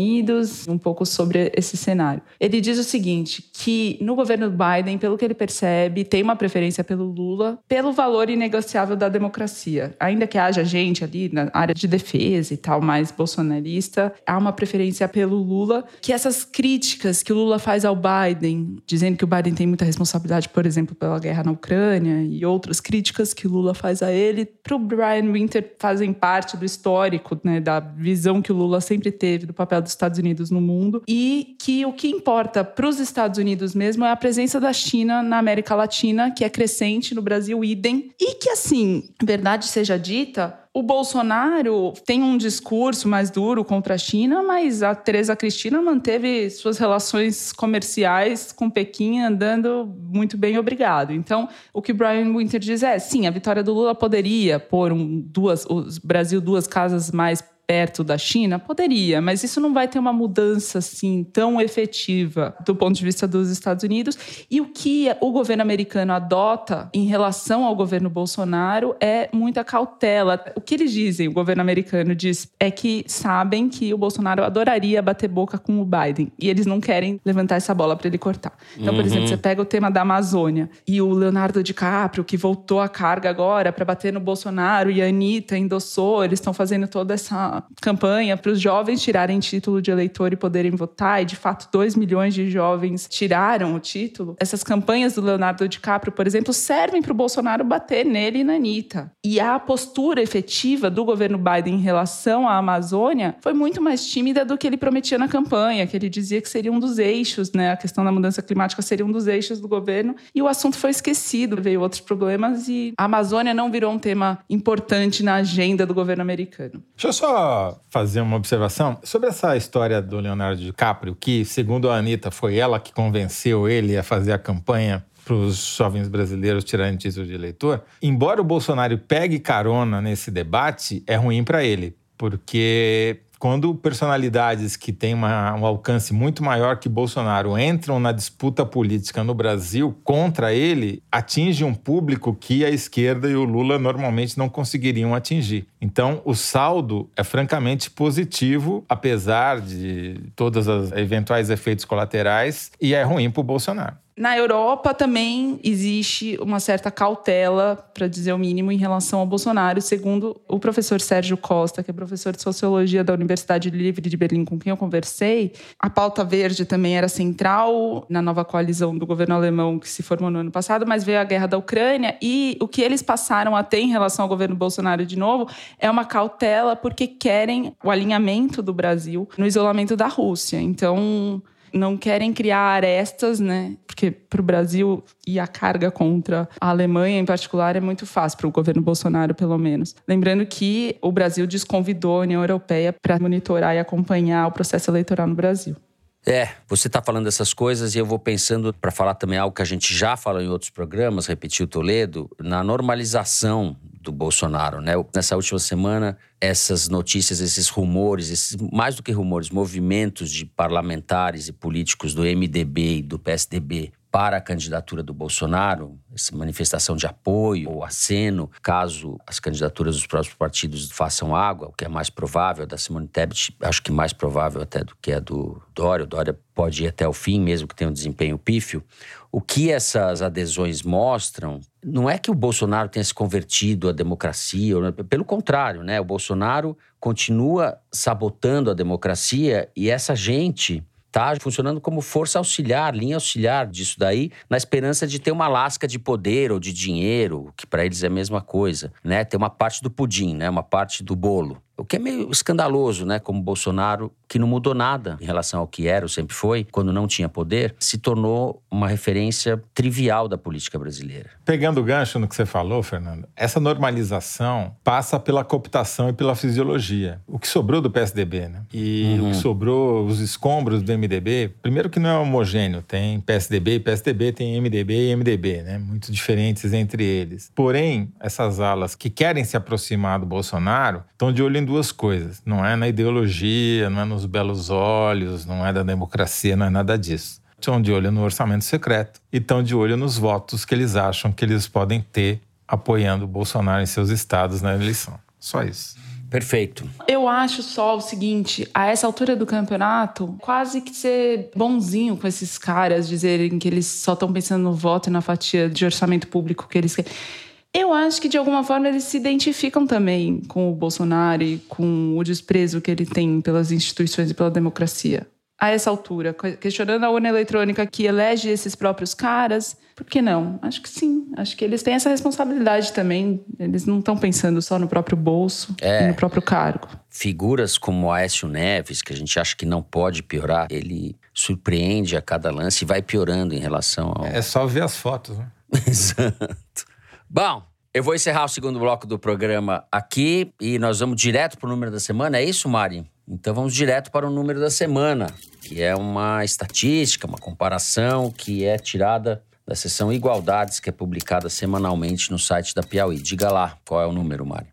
F: um pouco sobre esse cenário. Ele diz o seguinte, que no governo Biden, pelo que ele percebe, tem uma preferência pelo Lula, pelo valor inegociável da democracia. Ainda que haja gente ali na área de defesa e tal, mais bolsonarista, há uma preferência pelo Lula, que essas críticas que o Lula faz ao Biden, dizendo que o Biden tem muita responsabilidade, por exemplo, pela guerra na Ucrânia, e outras críticas que o Lula faz a ele, para o Brian Winter fazem parte do histórico, né, da visão que o Lula sempre teve do papel dos Estados Unidos no mundo, e que o que importa para os Estados Unidos mesmo é a presença da China na América Latina, que é crescente no Brasil, idem, e que, assim, verdade seja dita, o Bolsonaro tem um discurso mais duro contra a China, mas a Tereza Cristina manteve suas relações comerciais com Pequim andando muito bem, obrigado. Então, o que Brian Winter diz é, sim, a vitória do Lula poderia pôr um, duas, o Brasil duas casas mais perto da China? Poderia, mas isso não vai ter uma mudança assim tão efetiva do ponto de vista dos Estados Unidos. E o que o governo americano adota em relação ao governo Bolsonaro é muita cautela. O que eles dizem, o governo americano diz, é que sabem que o Bolsonaro adoraria bater boca com o Biden e eles não querem levantar essa bola para ele cortar. Então, por exemplo, você pega o tema da Amazônia e o Leonardo DiCaprio, que voltou a carga agora para bater no Bolsonaro, e a Anitta endossou, eles estão fazendo toda essa campanha para os jovens tirarem título de eleitor e poderem votar, e de fato 2 milhões de jovens tiraram o título. Essas campanhas do Leonardo DiCaprio, por exemplo, servem para o Bolsonaro bater nele e na Anitta. E a postura efetiva do governo Biden em relação à Amazônia foi muito mais tímida do que ele prometia na campanha, que ele dizia que seria um dos eixos, né? A questão da mudança climática seria um dos eixos do governo, e o assunto foi esquecido, veio outros problemas e a Amazônia não virou um tema importante na agenda do governo americano.
D: Deixa eu fazer uma observação sobre essa história do Leonardo DiCaprio, que, segundo a Anitta, foi ela que convenceu ele a fazer a campanha para os jovens brasileiros tirarem título de eleitor. Embora o Bolsonaro pegue carona nesse debate, é ruim para ele, porque quando personalidades que têm uma, um alcance muito maior que Bolsonaro entram na disputa política no Brasil contra ele, atinge um público que a esquerda e o Lula normalmente não conseguiriam atingir. Então, o saldo é francamente positivo, apesar de todos os eventuais efeitos colaterais, e é ruim para o Bolsonaro.
F: Na Europa também existe uma certa cautela, para dizer o mínimo, em relação ao Bolsonaro, segundo o professor Sérgio Costa, que é professor de Sociologia da Universidade Livre de Berlim, com quem eu conversei. A pauta verde também era central na nova coalizão do governo alemão que se formou no ano passado, mas veio a guerra da Ucrânia e o que eles passaram a ter em relação ao governo Bolsonaro de novo é uma cautela porque querem o alinhamento do Brasil no isolamento da Rússia. Então, não querem criar arestas, né? Porque para o Brasil e a carga contra a Alemanha, em particular, é muito fácil, para o governo Bolsonaro, pelo menos. Lembrando que o Brasil desconvidou a União Europeia para monitorar e acompanhar o processo eleitoral no Brasil.
B: É, você está falando dessas coisas e eu vou pensando para falar também algo que a gente já falou em outros programas, repetiu Toledo, na normalização do Bolsonaro, né? Nessa última semana, essas notícias, esses rumores, esses mais do que rumores, movimentos de parlamentares e políticos do MDB e do PSDB para a candidatura do Bolsonaro, essa manifestação de apoio ou aceno, caso as candidaturas dos próprios partidos façam água, o que é mais provável, da Simone Tebet, acho que mais provável até do que a do Dória. O Dória pode ir até o fim, mesmo que tenha um desempenho pífio. O que essas adesões mostram não é que o Bolsonaro tenha se convertido à democracia, pelo contrário, né? O Bolsonaro continua sabotando a democracia e essa gente tá funcionando como força auxiliar, linha auxiliar disso daí, na esperança de ter uma lasca de poder ou de dinheiro, que para eles é a mesma coisa, né? Ter uma parte do pudim, né? Uma parte do bolo. O que é meio escandaloso, né? Como Bolsonaro, que não mudou nada em relação ao que era ou sempre foi, quando não tinha poder, se tornou uma referência trivial da política brasileira.
D: Pegando o gancho no que você falou, Fernando, essa normalização passa pela cooptação e pela fisiologia. O que sobrou do PSDB, né? E uhum. o que sobrou, os escombros do MDB, primeiro que não é homogêneo, tem PSDB e PSDB, tem MDB e MDB, né? Muito diferentes entre eles. Porém, essas alas que querem se aproximar do Bolsonaro estão de olho em duas coisas. Não é na ideologia, não é nos belos olhos, não é da democracia, não é nada disso. Estão de olho no orçamento secreto e estão de olho nos votos que eles acham que eles podem ter apoiando o Bolsonaro em seus estados na eleição. Só isso.
B: Perfeito.
F: Eu acho só o seguinte: a essa altura do campeonato, quase que ser bonzinho com esses caras, dizerem que eles só estão pensando no voto e na fatia de orçamento público que eles querem. Eu acho que de alguma forma eles se identificam também com o Bolsonaro e com o desprezo que ele tem pelas instituições e pela democracia. A essa altura, questionando a urna eletrônica que elege esses próprios caras, por que não? Acho que sim. Acho que eles têm essa responsabilidade também. Eles não estão pensando só no próprio bolso é. e no próprio cargo.
B: Figuras como Aécio Neves, que a gente acha que não pode piorar, ele surpreende a cada lance e vai piorando em relação ao.
D: É só ver as fotos, né? (laughs)
B: Exato. Bom, eu vou encerrar o segundo bloco do programa aqui e nós vamos direto para o número da semana. É isso, Mari? Então vamos direto para o número da semana, que é uma estatística, uma comparação que é tirada da seção Igualdades, que é publicada semanalmente no site da Piauí. Diga lá qual é o número, Mari.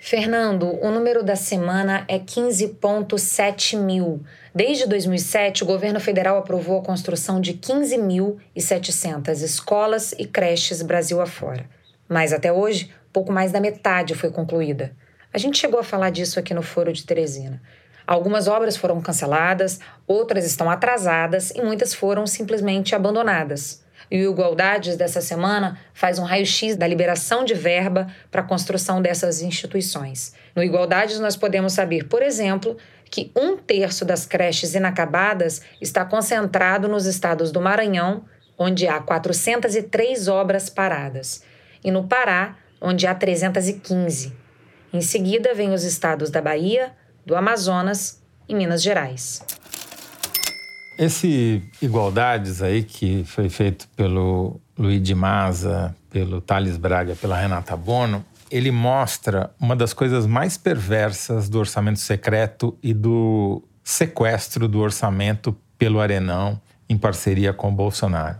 I: Fernando, o número da semana é 15,7 mil. Desde 2007, o governo federal aprovou a construção de 15.700 escolas e creches Brasil afora. Mas até hoje, pouco mais da metade foi concluída. A gente chegou a falar disso aqui no Foro de Teresina. Algumas obras foram canceladas, outras estão atrasadas e muitas foram simplesmente abandonadas. E o Igualdades dessa semana faz um raio-x da liberação de verba para a construção dessas instituições. No Igualdades, nós podemos saber, por exemplo, que um terço das creches inacabadas está concentrado nos estados do Maranhão, onde há 403 obras paradas, e no Pará, onde há 315. Em seguida, vem os estados da Bahia, do Amazonas e Minas Gerais.
D: Esse Igualdades aí, que foi feito pelo Luiz de Maza, pelo Thales Braga, pela Renata Bono, ele mostra uma das coisas mais perversas do orçamento secreto e do sequestro do orçamento pelo Arenão em parceria com o Bolsonaro.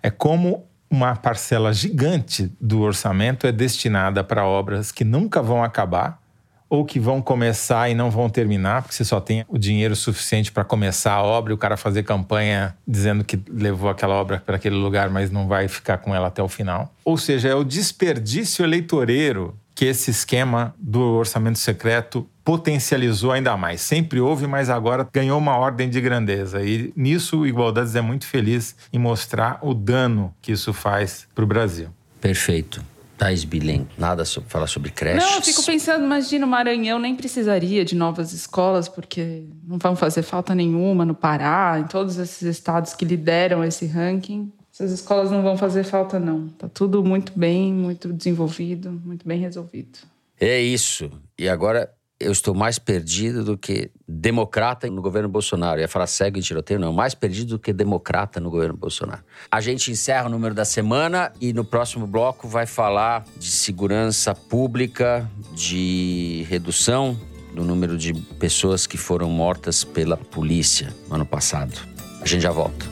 D: É como uma parcela gigante do orçamento é destinada para obras que nunca vão acabar ou que vão começar e não vão terminar, porque você só tem o dinheiro suficiente para começar a obra e o cara fazer campanha dizendo que levou aquela obra para aquele lugar, mas não vai ficar com ela até o final. Ou seja, é o desperdício eleitoreiro que esse esquema do orçamento secreto potencializou ainda mais. Sempre houve, mas agora ganhou uma ordem de grandeza. E nisso Igualdades é muito feliz em mostrar o dano que isso faz para o Brasil.
B: Perfeito. Thais Bilen, nada sobre, falar sobre creches?
F: Não, eu fico pensando, imagina o Maranhão nem precisaria de novas escolas, porque não vão fazer falta nenhuma no Pará, em todos esses estados que lideram esse ranking. Essas escolas não vão fazer falta, não. Tá tudo muito bem, muito desenvolvido, muito bem resolvido.
B: É isso. E agora eu estou mais perdido do que democrata no governo Bolsonaro. Ia falar cego em tiroteio, não. Mais perdido do que democrata no governo Bolsonaro. A gente encerra o número da semana e no próximo bloco vai falar de segurança pública, de redução do número de pessoas que foram mortas pela polícia no ano passado. A gente já volta.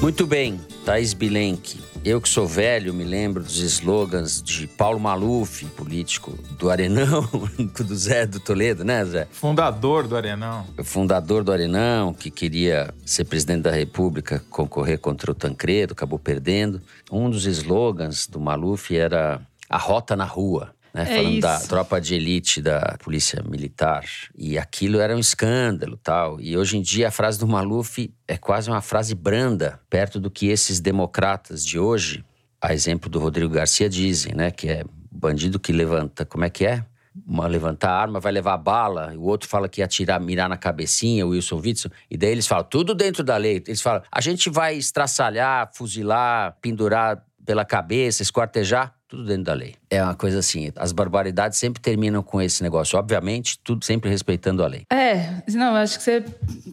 B: Muito bem, Thaís Bilenque. Eu que sou velho, me lembro dos slogans de Paulo Maluf, político do Arenão, (laughs) do Zé do Toledo, né, Zé?
D: Fundador do Arenão.
B: Fundador do Arenão, que queria ser presidente da República, concorrer contra o Tancredo, acabou perdendo. Um dos slogans do Maluf era a rota na rua né? É falando isso. da tropa de elite da polícia militar. E aquilo era um escândalo tal. E hoje em dia a frase do Maluf é quase uma frase branda, perto do que esses democratas de hoje, a exemplo do Rodrigo Garcia, dizem, né? Que é bandido que levanta. Como é que é? Uma levantar a arma vai levar bala, o outro fala que ia atirar, mirar na cabecinha, o Wilson Witson, e daí eles falam, tudo dentro da lei. Eles falam, a gente vai estraçalhar, fuzilar, pendurar pela cabeça, esquartejar, tudo dentro da lei. É uma coisa assim, as barbaridades sempre terminam com esse negócio. Obviamente, tudo sempre respeitando a lei.
F: É, não, acho que você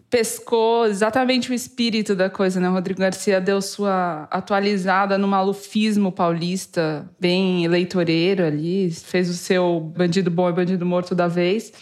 F: pescou exatamente o espírito da coisa, né? O Rodrigo Garcia deu sua atualizada no malufismo paulista, bem eleitoreiro ali, fez o seu bandido bom e bandido morto da vez.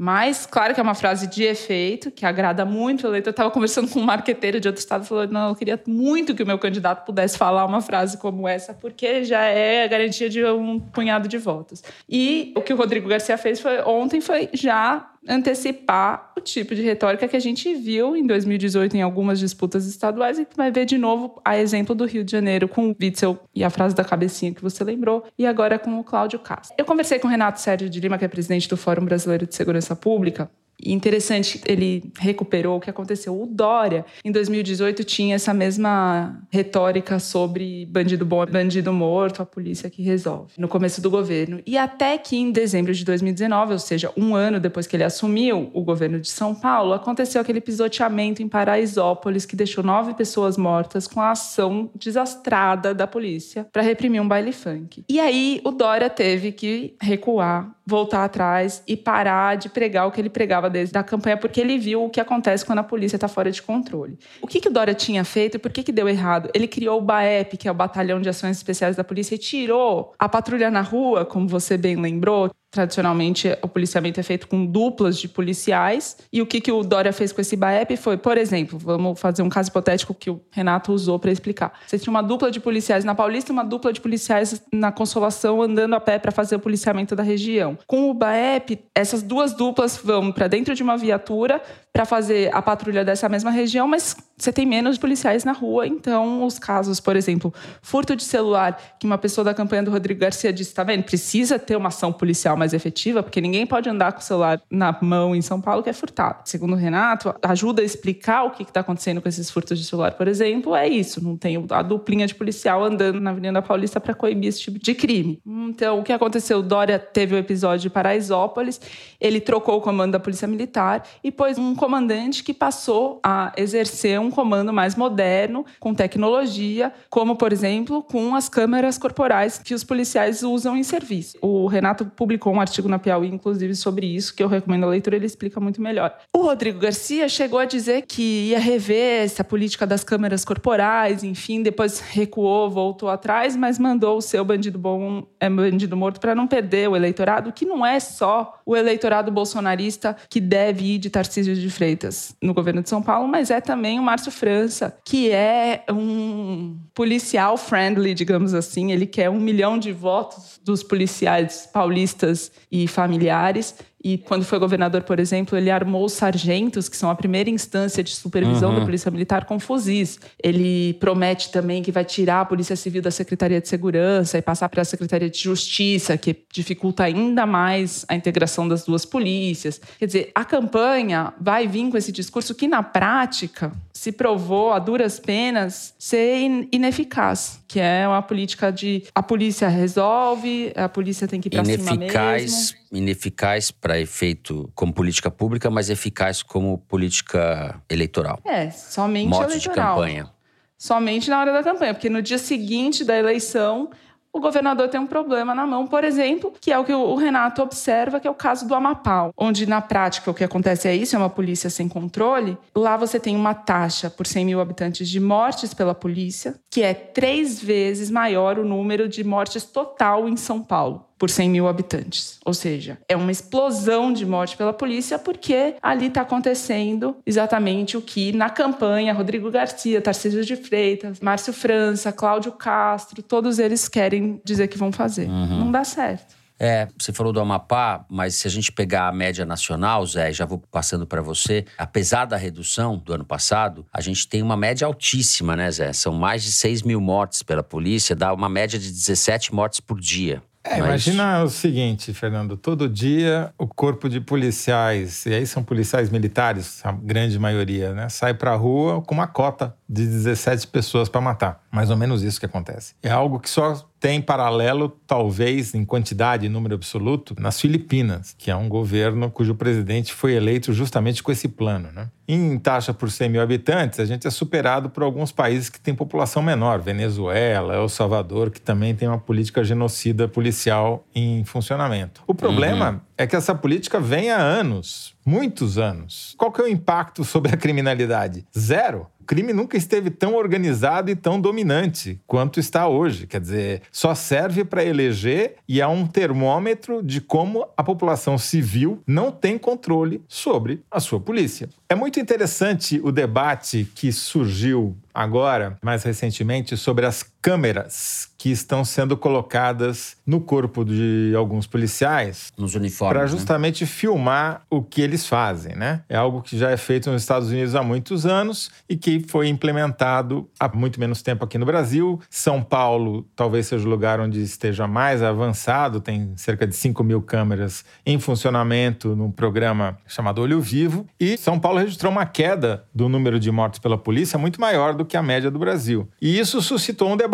F: Mas, claro que é uma frase de efeito, que agrada muito o eleitor. Eu estava conversando com um marqueteiro de outro estado falou: não, eu queria muito que o meu candidato pudesse falar uma frase como essa, porque já é a garantia de um punhado de votos. E o que o Rodrigo Garcia fez foi, ontem foi já antecipar o tipo de retórica que a gente viu em 2018 em algumas disputas estaduais e que vai ver de novo a exemplo do Rio de Janeiro com o Witzel e a frase da cabecinha que você lembrou e agora com o Cláudio Castro. Eu conversei com o Renato Sérgio de Lima, que é presidente do Fórum Brasileiro de Segurança Pública, e interessante, ele recuperou o que aconteceu. O Dória, em 2018, tinha essa mesma retórica sobre bandido bom, bandido morto, a polícia que resolve, no começo do governo. E até que em dezembro de 2019, ou seja, um ano depois que ele assumiu o governo de São Paulo, aconteceu aquele pisoteamento em Paraisópolis que deixou nove pessoas mortas com a ação desastrada da polícia para reprimir um baile funk. E aí o Dória teve que recuar, voltar atrás e parar de pregar o que ele pregava desde a campanha porque ele viu o que acontece quando a polícia está fora de controle. O que, que o Dória tinha feito e por que, que deu errado? Ele criou o BAEP, que é o Batalhão de Ações Especiais da Polícia, e tirou a patrulha na rua, como você bem lembrou, Tradicionalmente, o policiamento é feito com duplas de policiais. E o que, que o Dória fez com esse BAEP foi, por exemplo, vamos fazer um caso hipotético que o Renato usou para explicar. Você tinha uma dupla de policiais na Paulista e uma dupla de policiais na Consolação andando a pé para fazer o policiamento da região. Com o BAEP, essas duas duplas vão para dentro de uma viatura para fazer a patrulha dessa mesma região, mas você tem menos policiais na rua. Então, os casos, por exemplo, furto de celular, que uma pessoa da campanha do Rodrigo Garcia disse, tá vendo? Precisa ter uma ação policial mais efetiva, porque ninguém pode andar com o celular na mão em São Paulo que é furtado. Segundo o Renato, ajuda a explicar o que está acontecendo com esses furtos de celular, por exemplo, é isso. Não tem a duplinha de policial andando na Avenida Paulista para coibir esse tipo de crime. Então, o que aconteceu? Dória teve o episódio de Paraisópolis, ele trocou o comando da Polícia Militar e pôs um comandante que passou a exercer um comando mais moderno, com tecnologia, como, por exemplo, com as câmeras corporais que os policiais usam em serviço. O Renato publicou um artigo na Piauí, inclusive, sobre isso, que eu recomendo a leitura, ele explica muito melhor. O Rodrigo Garcia chegou a dizer que ia rever essa política das câmeras corporais, enfim, depois recuou, voltou atrás, mas mandou o seu bandido bom é bandido morto para não perder o eleitorado, que não é só o eleitorado bolsonarista que deve ir de Tarcísio de Freitas no governo de São Paulo, mas é também o Márcio França, que é um policial friendly, digamos assim. Ele quer um milhão de votos dos policiais paulistas e familiares. E quando foi governador, por exemplo, ele armou os sargentos, que são a primeira instância de supervisão uhum. da Polícia Militar, com fuzis. Ele promete também que vai tirar a Polícia Civil da Secretaria de Segurança e passar para a Secretaria de Justiça, que dificulta ainda mais a integração das duas polícias. Quer dizer, a campanha vai vir com esse discurso que, na prática, se provou a duras penas ser ineficaz, que é uma política de a polícia resolve, a polícia tem que ir para cima mesmo.
B: Ineficaz para efeito como política pública, mas eficaz como política eleitoral.
F: É, somente Mote eleitoral. de campanha. Somente na hora da campanha, porque no dia seguinte da eleição o governador tem um problema na mão, por exemplo, que é o que o Renato observa, que é o caso do Amapá, onde na prática o que acontece é isso, é uma polícia sem controle. Lá você tem uma taxa por 100 mil habitantes de mortes pela polícia, que é três vezes maior o número de mortes total em São Paulo. Por 100 mil habitantes. Ou seja, é uma explosão de morte pela polícia porque ali está acontecendo exatamente o que na campanha Rodrigo Garcia, Tarcísio de Freitas, Márcio França, Cláudio Castro, todos eles querem dizer que vão fazer. Uhum. Não dá certo.
B: É, você falou do Amapá, mas se a gente pegar a média nacional, Zé, já vou passando para você, apesar da redução do ano passado, a gente tem uma média altíssima, né, Zé? São mais de 6 mil mortes pela polícia, dá uma média de 17 mortes por dia.
D: É, Mas... imagina o seguinte, Fernando: todo dia o corpo de policiais, e aí são policiais militares, a grande maioria, né? Sai pra rua com uma cota de 17 pessoas para matar. Mais ou menos isso que acontece. É algo que só tem paralelo, talvez, em quantidade e número absoluto, nas Filipinas, que é um governo cujo presidente foi eleito justamente com esse plano. Né? Em taxa por 100 mil habitantes, a gente é superado por alguns países que têm população menor, Venezuela, El Salvador, que também tem uma política genocida policial em funcionamento. O problema uhum. É que essa política vem há anos, muitos anos. Qual que é o impacto sobre a criminalidade? Zero crime nunca esteve tão organizado e tão dominante quanto está hoje. Quer dizer, só serve para eleger e é um termômetro de como a população civil não tem controle sobre a sua polícia. É muito interessante o debate que surgiu agora, mais recentemente, sobre as câmeras que estão sendo colocadas no corpo de alguns policiais.
B: Nos uniformes.
D: Para né? justamente né? filmar o que eles fazem, né? É algo que já é feito nos Estados Unidos há muitos anos e que foi implementado há muito menos tempo aqui no Brasil. São Paulo talvez seja o lugar onde esteja mais avançado, tem cerca de 5 mil câmeras em funcionamento num programa chamado Olho Vivo. E São Paulo registrou uma queda do número de mortes pela polícia muito maior do que a média do Brasil. E isso suscitou um debate,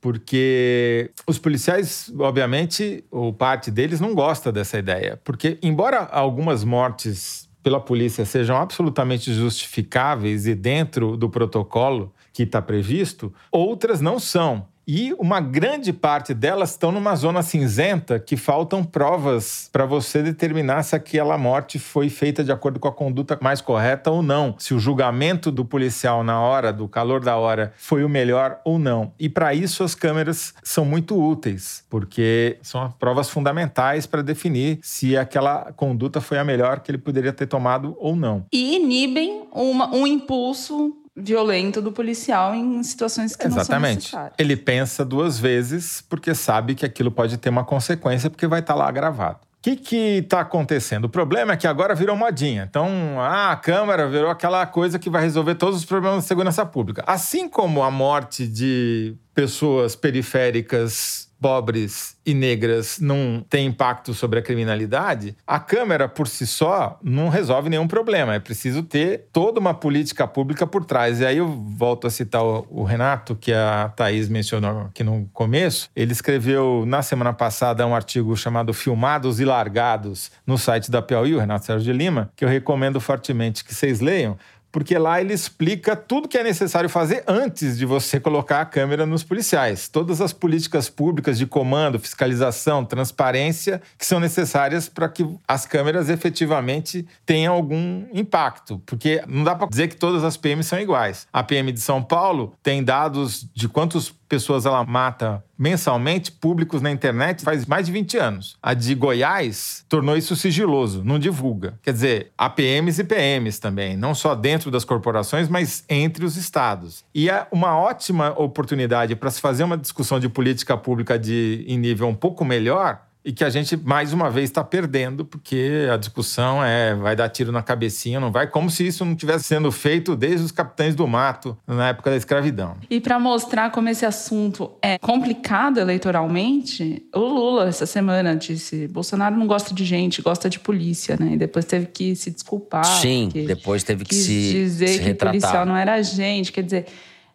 D: porque os policiais, obviamente, ou parte deles não gosta dessa ideia, porque embora algumas mortes pela polícia sejam absolutamente justificáveis e dentro do protocolo que está previsto, outras não são. E uma grande parte delas estão numa zona cinzenta que faltam provas para você determinar se aquela morte foi feita de acordo com a conduta mais correta ou não. Se o julgamento do policial na hora, do calor da hora, foi o melhor ou não. E para isso as câmeras são muito úteis, porque são provas fundamentais para definir se aquela conduta foi a melhor que ele poderia ter tomado ou não.
F: E inibem uma, um impulso violento do policial em situações que
D: Exatamente.
F: não são.
D: Ele pensa duas vezes porque sabe que aquilo pode ter uma consequência porque vai estar lá gravado. O que está acontecendo? O problema é que agora virou modinha. Então, ah, a Câmara virou aquela coisa que vai resolver todos os problemas da segurança pública. Assim como a morte de pessoas periféricas pobres e negras não tem impacto sobre a criminalidade, a Câmara por si só não resolve nenhum problema. É preciso ter toda uma política pública por trás. E aí eu volto a citar o Renato, que a Thaís mencionou aqui no começo. Ele escreveu na semana passada um artigo chamado Filmados e Largados no site da Piauí, o Renato Sérgio de Lima, que eu recomendo fortemente que vocês leiam porque lá ele explica tudo que é necessário fazer antes de você colocar a câmera nos policiais. Todas as políticas públicas de comando, fiscalização, transparência que são necessárias para que as câmeras efetivamente tenham algum impacto. Porque não dá para dizer que todas as PMs são iguais. A PM de São Paulo tem dados de quantos pessoas ela mata mensalmente, públicos na internet, faz mais de 20 anos. A de Goiás tornou isso sigiloso, não divulga. Quer dizer, há PMs e PMs também, não só dentro das corporações, mas entre os estados. E é uma ótima oportunidade para se fazer uma discussão de política pública de, em nível um pouco melhor, e que a gente mais uma vez está perdendo, porque a discussão é vai dar tiro na cabecinha, não vai, como se isso não tivesse sendo feito desde os capitães do mato na época da escravidão.
F: E para mostrar como esse assunto é complicado eleitoralmente, o Lula essa semana disse: Bolsonaro não gosta de gente, gosta de polícia, né? E depois teve que se desculpar.
B: Sim, depois teve que se
F: dizer
B: se
F: que
B: retratar.
F: o policial não era gente, quer dizer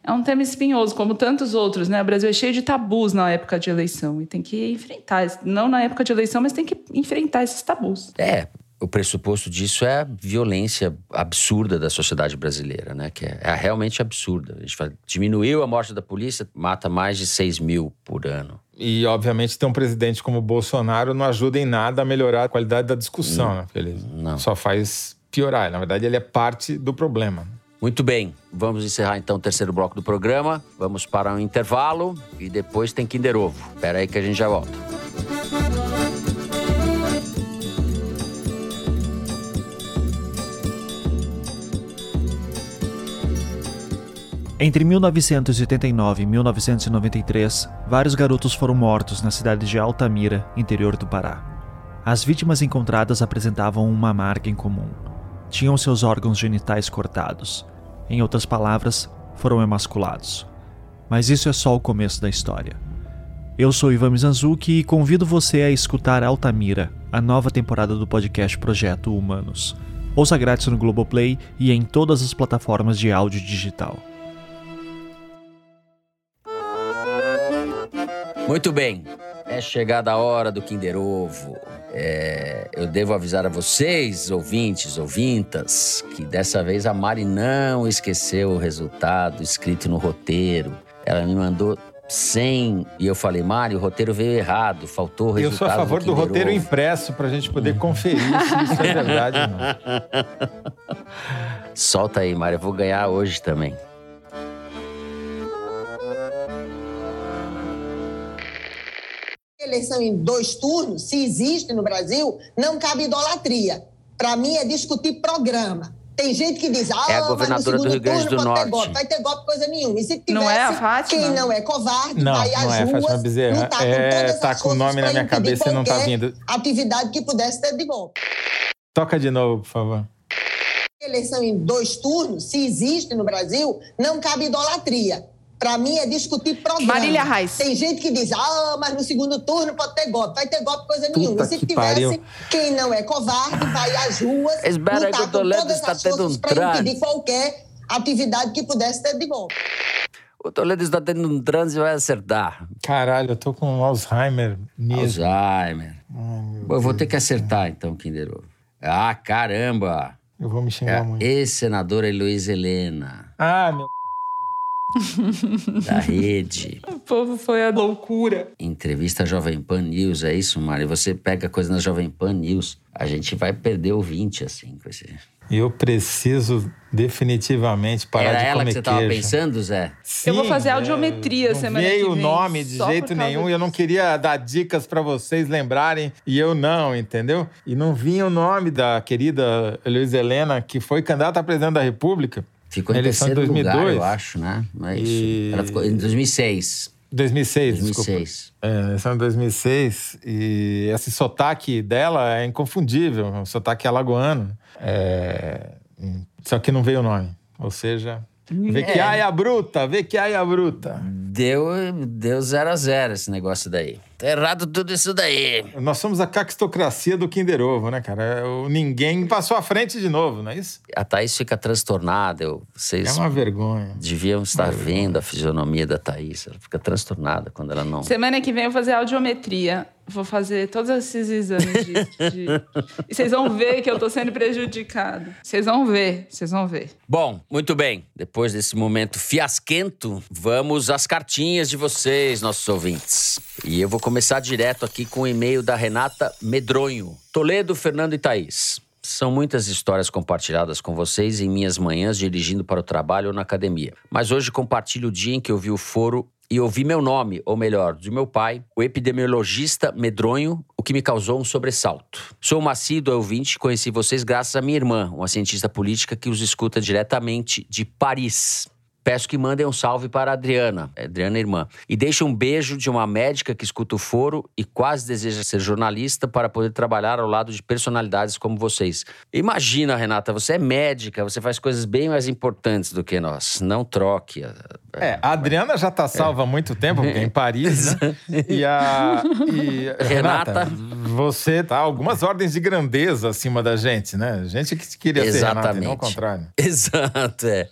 F: é um tema espinhoso, como tantos outros, né? O Brasil é cheio de tabus na época de eleição e tem que enfrentar, não na época de eleição, mas tem que enfrentar esses tabus.
B: É, o pressuposto disso é a violência absurda da sociedade brasileira, né? Que é, é realmente absurda. A gente fala, diminuiu a morte da polícia, mata mais de 6 mil por ano.
D: E, obviamente, ter um presidente como o Bolsonaro não ajuda em nada a melhorar a qualidade da discussão, não, né? Porque ele não. só faz piorar. Na verdade, ele é parte do problema.
B: Muito bem, vamos encerrar então o terceiro bloco do programa. Vamos para um intervalo e depois tem Kinder Ovo. Espera aí que a gente já volta.
J: Entre 1989 e 1993, vários garotos foram mortos na cidade de Altamira, interior do Pará. As vítimas encontradas apresentavam uma marca em comum. Tinham seus órgãos genitais cortados em outras palavras, foram emasculados. Mas isso é só o começo da história. Eu sou Ivan Mizanzuki e convido você a escutar Altamira, a nova temporada do podcast Projeto Humanos. Ouça grátis no Globoplay e em todas as plataformas de áudio digital.
B: Muito bem, é chegada a hora do Kinder Ovo. É, eu devo avisar a vocês, ouvintes, ouvintas, que dessa vez a Mari não esqueceu o resultado escrito no roteiro. Ela me mandou 100 e eu falei, Mari, o roteiro veio errado, faltou o resultado.
D: Eu sou a favor
B: do,
D: do, roteiro
B: Ovo.
D: impresso pra gente poder conferir se isso é verdade ou não. (laughs)
B: Solta aí, Mari, eu vou ganhar hoje também.
K: Eleição em dois turnos, se existe no Brasil, não cabe idolatria. Para mim é discutir programa. Tem gente que diz, ah,
B: É a governadora
K: no
B: do
K: segundo
B: Rio Grande do
K: pode ter
B: Norte.
K: golpe. Vai ter golpe coisa nenhuma. E se tivesse,
F: Não é a Fátima?
K: quem não é covarde
D: Não,
K: vai às
D: não é a
K: ruas,
D: Fátima Bezerra.
K: lutar com
D: É,
K: todas as
D: tá com o nome na minha cabeça e não tá vindo.
K: Atividade que pudesse ter de golpe.
D: Toca de novo, por favor.
K: Eleição em dois turnos, se existe no Brasil, não cabe idolatria. Para mim é discutir programa.
F: Marília Reis.
K: Tem gente que diz, ah, mas no segundo turno pode ter golpe. Vai ter golpe coisa nenhuma.
D: Puta
K: E se
D: que
K: tivesse,
D: pariu.
K: quem não é covarde vai às ruas
B: Espera
K: lutar com todas
B: está
K: as forças
B: um
K: para impedir qualquer atividade que pudesse ter de golpe.
B: O Toledo está tendo um transe e vai acertar.
D: Caralho, eu tô com Alzheimer mesmo.
B: Alzheimer. Bom, eu vou ter que acertar então, Kinder Ovo. Ah, caramba!
D: Eu vou me
B: É
D: xingar
B: a
D: muito.
B: ex-senadora Heloísa Helena,
D: Ah, meu. (laughs)
B: da rede.
F: O povo foi a loucura.
B: Entrevista Jovem Pan News, é isso, Mário? Você pega coisa na Jovem Pan News, a gente vai perder o 20, assim, com esse...
D: Eu preciso definitivamente parar
B: Era
D: de
B: ela
D: comer
B: que você tava
D: queijo.
B: pensando, Zé?
F: Eu vou fazer
D: Sim,
F: audiometria
D: é,
F: semana
D: Não veio
F: que
D: o
F: vem,
D: nome de jeito nenhum e eu não
F: disso.
D: queria dar dicas pra vocês lembrarem e eu não, entendeu? E não vinha o nome da querida Luiz Helena, que foi candidata a presidente da República.
B: Ficou em
D: de
B: terceiro lugar,
D: 2002.
B: eu acho, né? Não é.
D: E-
B: Ela ficou em 2006.
D: 2006, desculpa.
B: 2006.
D: É, eleição de 2006. E esse sotaque dela é inconfundível, um sotaque alagoano. É, Só que não veio o nome. Ou seja, vê que
B: É.
D: aia bruta, vê que aia bruta.
B: Deu, deu zero a zero esse negócio daí. Tá errado tudo isso daí.
D: Nós somos a caquistocracia do Kinder Ovo, né, cara? O ninguém passou à frente de novo, não é isso?
B: A Thaís fica transtornada. Eu, vocês
D: É uma vergonha.
B: deviam estar vendo a fisionomia da Thaís. Ela fica transtornada quando ela não...
F: Semana que vem eu vou fazer audiometria. Vou fazer todos esses exames de, de- (laughs) E vocês vão ver que eu tô sendo prejudicado. Vocês vão ver, vocês vão ver.
B: Bom, muito bem. Depois desse momento fiasquento, vamos às cartinhas de vocês, nossos ouvintes. E eu vou começar direto aqui com o e-mail da Renata Medronho. Toledo, Fernando e Thaís. São muitas histórias compartilhadas com vocês em minhas manhãs dirigindo para o trabalho ou na academia. Mas hoje compartilho o dia em que eu vi o foro e ouvi meu nome, ou melhor, de meu pai, o epidemiologista medronho, o que me causou um sobressalto. Sou uma assídua ouvinte e conheci vocês graças à minha irmã, uma cientista política que os escuta diretamente de Paris. Peço que mandem um salve para a Adriana, Adriana irmã. E deixe um beijo de uma médica que escuta o foro e quase deseja ser jornalista para poder trabalhar ao lado de personalidades como vocês. Imagina, Renata, você é médica, você faz coisas bem mais importantes do que nós. Não troque.
D: É, a Adriana já tá salva há muito tempo, porque é em Paris, né? E a. e- (laughs)
B: Renata.
D: Renata, você tá algumas ordens de grandeza acima da gente, né? Gente que queria ser Renata, e não ao contrário.
B: Exato, é.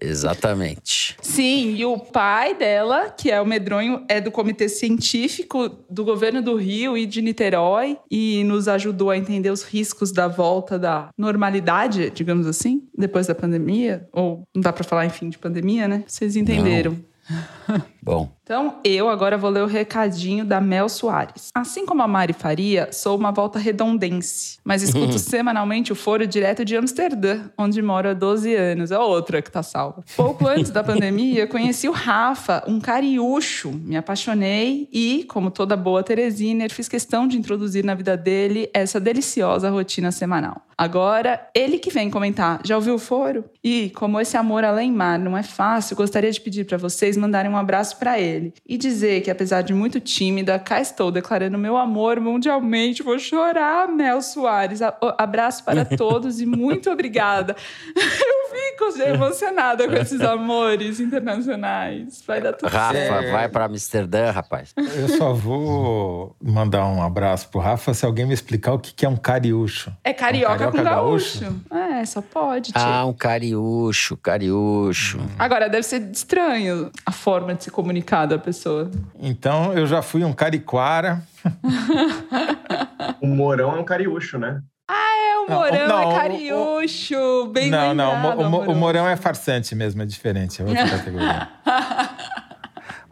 B: Exatamente.
F: Sim, e o pai dela, que é o medronho, é do comitê científico do governo do Rio e de Niterói e nos ajudou a entender os riscos da volta da normalidade, digamos assim, depois da pandemia. Ou não dá pra falar, enfim, de pandemia, né? Vocês entenderam. (laughs)
B: Bom,
F: Então, eu agora vou ler o recadinho da Mel Soares. Assim como a Mari Faria, sou uma volta redondense, mas escuto (laughs) semanalmente o foro direto de Amsterdã, onde moro há 12 anos. É outra que tá salva. Pouco antes da pandemia, conheci o Rafa, um cariúcho. Me apaixonei e, como toda boa Teresiner, fiz questão de introduzir na vida dele essa deliciosa rotina semanal. Agora, ele que vem comentar, já ouviu o foro? E, como esse amor além mar não é fácil, gostaria de pedir para vocês mandarem um abraço para ele e dizer que, apesar de muito tímida, cá estou declarando meu amor mundialmente. Vou chorar, Mel Soares. Abraço para (laughs) todos e muito obrigada. (laughs) Eu fico já emocionada com esses amores internacionais. Vai dar tudo
B: Rafa,
F: certo.
B: vai pra Amsterdã, rapaz.
D: Eu só vou mandar um abraço pro Rafa se alguém me explicar o que é um cariúcho.
F: É carioca,
D: Um carioca
F: com gaúcho.
D: gaúcho?
F: É, só pode, tio.
B: Ah, um cariúcho, cariúcho.
F: Agora, deve ser estranho a forma de se comunicar da pessoa.
D: Então, eu já fui um cariquara. (laughs)
L: O Morão é um cariúcho, né?
F: É, o
D: Não,
F: Morão
D: não, o-
F: é cariúcho. Bem
D: não, não, o,
F: lembrado,
D: Mo- o, o. Morão é farsante mesmo, é diferente, é outra categoria. (laughs)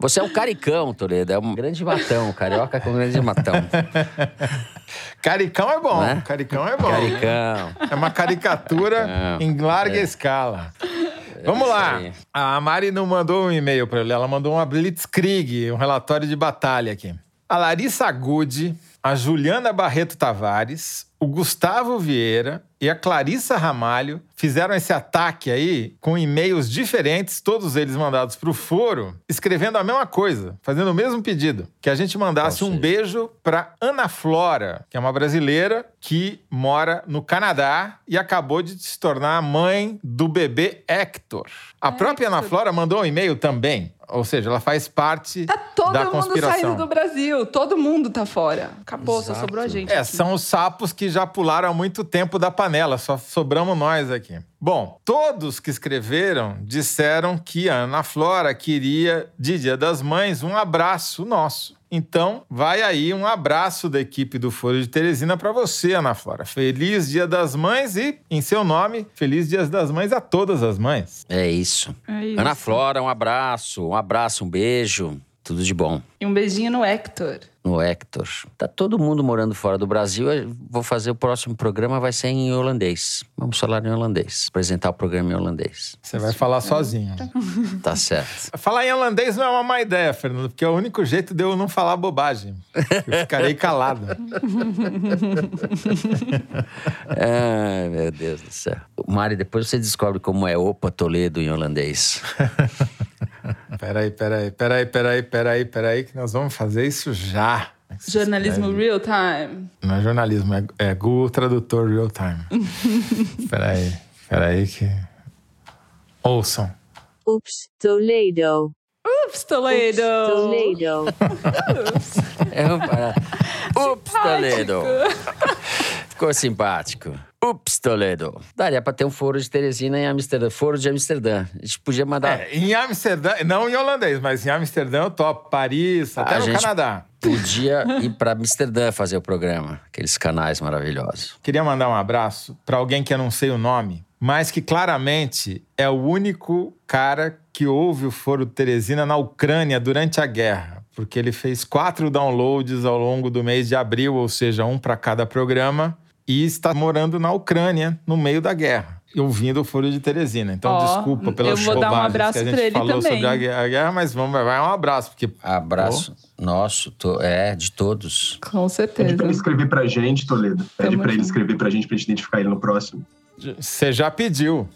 B: Você é um caricão, Toledo. É um grande matão. Carioca com grande matão. (laughs)
D: Caricão é bom,
B: Né?
D: caricão é bom.
B: Caricão.
D: É uma caricatura
B: Não,
D: em larga
B: é.
D: escala. Vamos
B: isso
D: lá.
B: aí.
D: A Mari não mandou um e-mail para ele, ela mandou uma blitzkrieg, um relatório de batalha aqui. A Larissa Agude, a Juliana Barreto Tavares, o Gustavo Vieira e a Clarissa Ramalho fizeram esse ataque aí com e-mails diferentes, todos eles mandados para o foro, escrevendo a mesma coisa, fazendo o mesmo pedido, que a gente mandasse um beijo para Ana Flora, que é uma brasileira que mora no Canadá e acabou de se tornar a mãe do bebê Hector. A própria Ana Flora mandou um e-mail também, ou seja, ela faz parte
F: Tá todo
D: da
F: mundo
D: conspiração.
F: saindo do Brasil. Todo mundo tá fora. Acabou, só
D: Exato.
F: sobrou a gente.
D: É,
F: aqui.
D: são os sapos que já pularam há muito tempo da panela, só sobramos nós aqui. Bom, todos que escreveram disseram que a Ana Flora queria, de Dia das Mães, um abraço nosso. Então, vai aí um abraço da equipe do Foro de Teresina para você, Ana Flora. Feliz Dia das Mães e, em seu nome, Feliz Dia das Mães a todas as mães.
B: É isso.
F: É isso.
B: Ana Flora, um abraço. Um abraço, um beijo. Tudo de bom.
F: E um beijinho no Hector.
B: No Hector. Tá todo mundo morando fora do Brasil. Eu vou fazer o próximo programa, vai ser em holandês. Vamos falar em holandês. Apresentar o programa em holandês.
D: Você vai falar sozinho. (laughs)
B: Tá certo.
D: Falar em holandês não é uma má ideia, Fernando, porque é o único jeito de eu não falar bobagem. Eu ficarei calado. (laughs)
B: Ai, meu Deus do céu. Mari, depois você descobre como é Opa Toledo em holandês. (laughs)
D: Peraí, peraí, peraí, peraí, peraí, peraí, que nós vamos fazer isso já.
F: Jornalismo real time.
D: Não é jornalismo, é, é Google Tradutor Real Time. (laughs) peraí, peraí que... Ouçam.
M: Oops, Toledo.
F: Ups, Toledo.
M: Toledo.
B: É um para... Ups, Toledo. (laughs) Ficou simpático. Ups, Toledo. Daria pra ter um foro de Teresina em Amsterdã. Foro de Amsterdã. A gente podia mandar.
D: É, em Amsterdã, não em holandês, mas em Amsterdã eu topo. Paris, até
B: A
D: no Canadá.
B: Podia (laughs) ir pra Amsterdã fazer o programa. Aqueles canais maravilhosos.
D: Queria mandar um abraço para alguém que eu não sei o nome, mas que claramente é o único cara que ouve o Foro Teresina na Ucrânia durante a guerra, porque ele fez quatro downloads ao longo do mês de abril, ou seja, um para cada programa, e está morando na Ucrânia no meio da guerra. e Ouvindo o Foro de Teresina. Então,
F: Ó,
D: desculpa pelas
F: eu vou dar um
D: bobagens
F: abraço
D: que a gente
F: ele
D: falou
F: também.
D: sobre a guerra, mas vamos, vai um abraço, porque
B: Abraço nosso, to- é, de todos.
F: Com
L: Pede
F: certeza.
L: pra ele escrever pra gente, Toledo. Pede
F: Tamo
L: pra ele escrever pra gente, pra gente identificar ele no próximo.
D: você já pediu.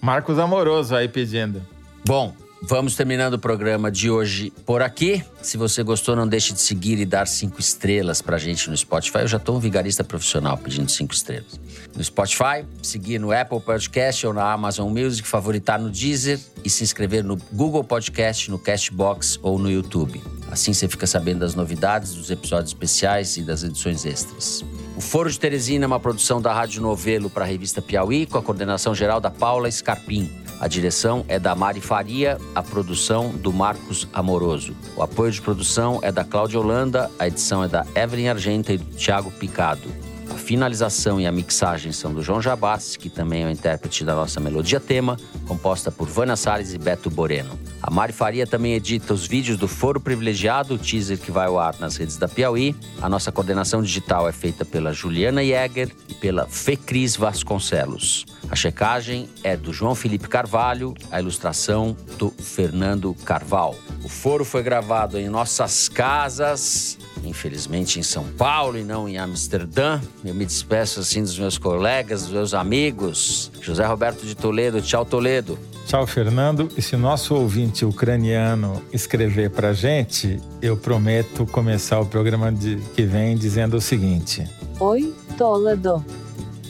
D: Marcos Amoroso aí pedindo.
B: Bom, vamos terminando o programa de hoje por aqui. Se você gostou, não deixe de seguir e dar cinco estrelas pra gente no Spotify. Eu já tô um vigarista profissional pedindo cinco estrelas. No Spotify, seguir no Apple Podcast ou na Amazon Music, favoritar no Deezer e se inscrever no Google Podcast, no Castbox ou no YouTube. Assim você fica sabendo das novidades, dos episódios especiais e das edições extras. O Foro de Teresina é uma produção da Rádio Novelo para a revista Piauí, com a coordenação geral da Paula Scarpim. A direção é da Mari Faria, a produção do Marcos Amoroso. O apoio de produção é da Cláudia Holanda, a edição é da Evelyn Argenta e do Thiago Picado. A finalização e a mixagem são do João Jabassi, que também é o intérprete da nossa melodia tema, composta por Vânia Salles e Beto Boreno. A Mari Faria também edita os vídeos do Foro Privilegiado, o teaser que vai ao ar nas redes da Piauí. A nossa coordenação digital é feita pela Juliana Jäger e pela Fecris Vasconcelos. A checagem é do João Felipe Carvalho, a ilustração do Fernando Carval. O foro foi gravado em nossas casas, infelizmente em São Paulo e não em Amsterdã. Eu me despeço assim dos meus colegas, dos meus amigos. José Roberto de Toledo, tchau Toledo.
D: Tchau, Fernando. E se nosso ouvinte ucraniano escrever pra gente, eu prometo começar o programa de, que vem dizendo o seguinte:
M: Oi, Toledo.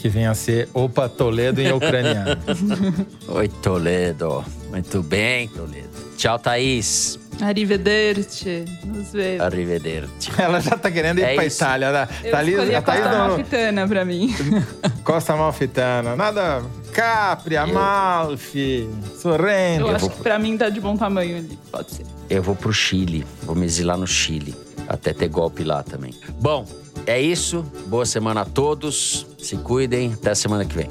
D: Que venha a ser Opa Toledo em ucraniano. (laughs)
B: Oi, Toledo. Muito bem, Toledo. Tchau, Thaís.
F: Arrivederci. Nos vemos.
B: Arrivederci. (laughs)
D: Ela já tá querendo ir
B: É
D: pra
B: isso.
D: Itália. né?
F: Eu
D: Thaís-
F: escolhi a
D: a Thaís
F: Costa
D: não-
F: Amalfitana pra mim. (laughs)
D: Costa Amalfitana. Nada. Capri, Amalfi, Sorrento.
F: Eu acho que pra mim tá de bom tamanho ali. Pode ser.
B: Eu vou pro Chile. Vou me exilar no Chile. Até ter golpe lá também. Bom, é isso. Boa semana a todos. Se cuidem. Até a semana que vem.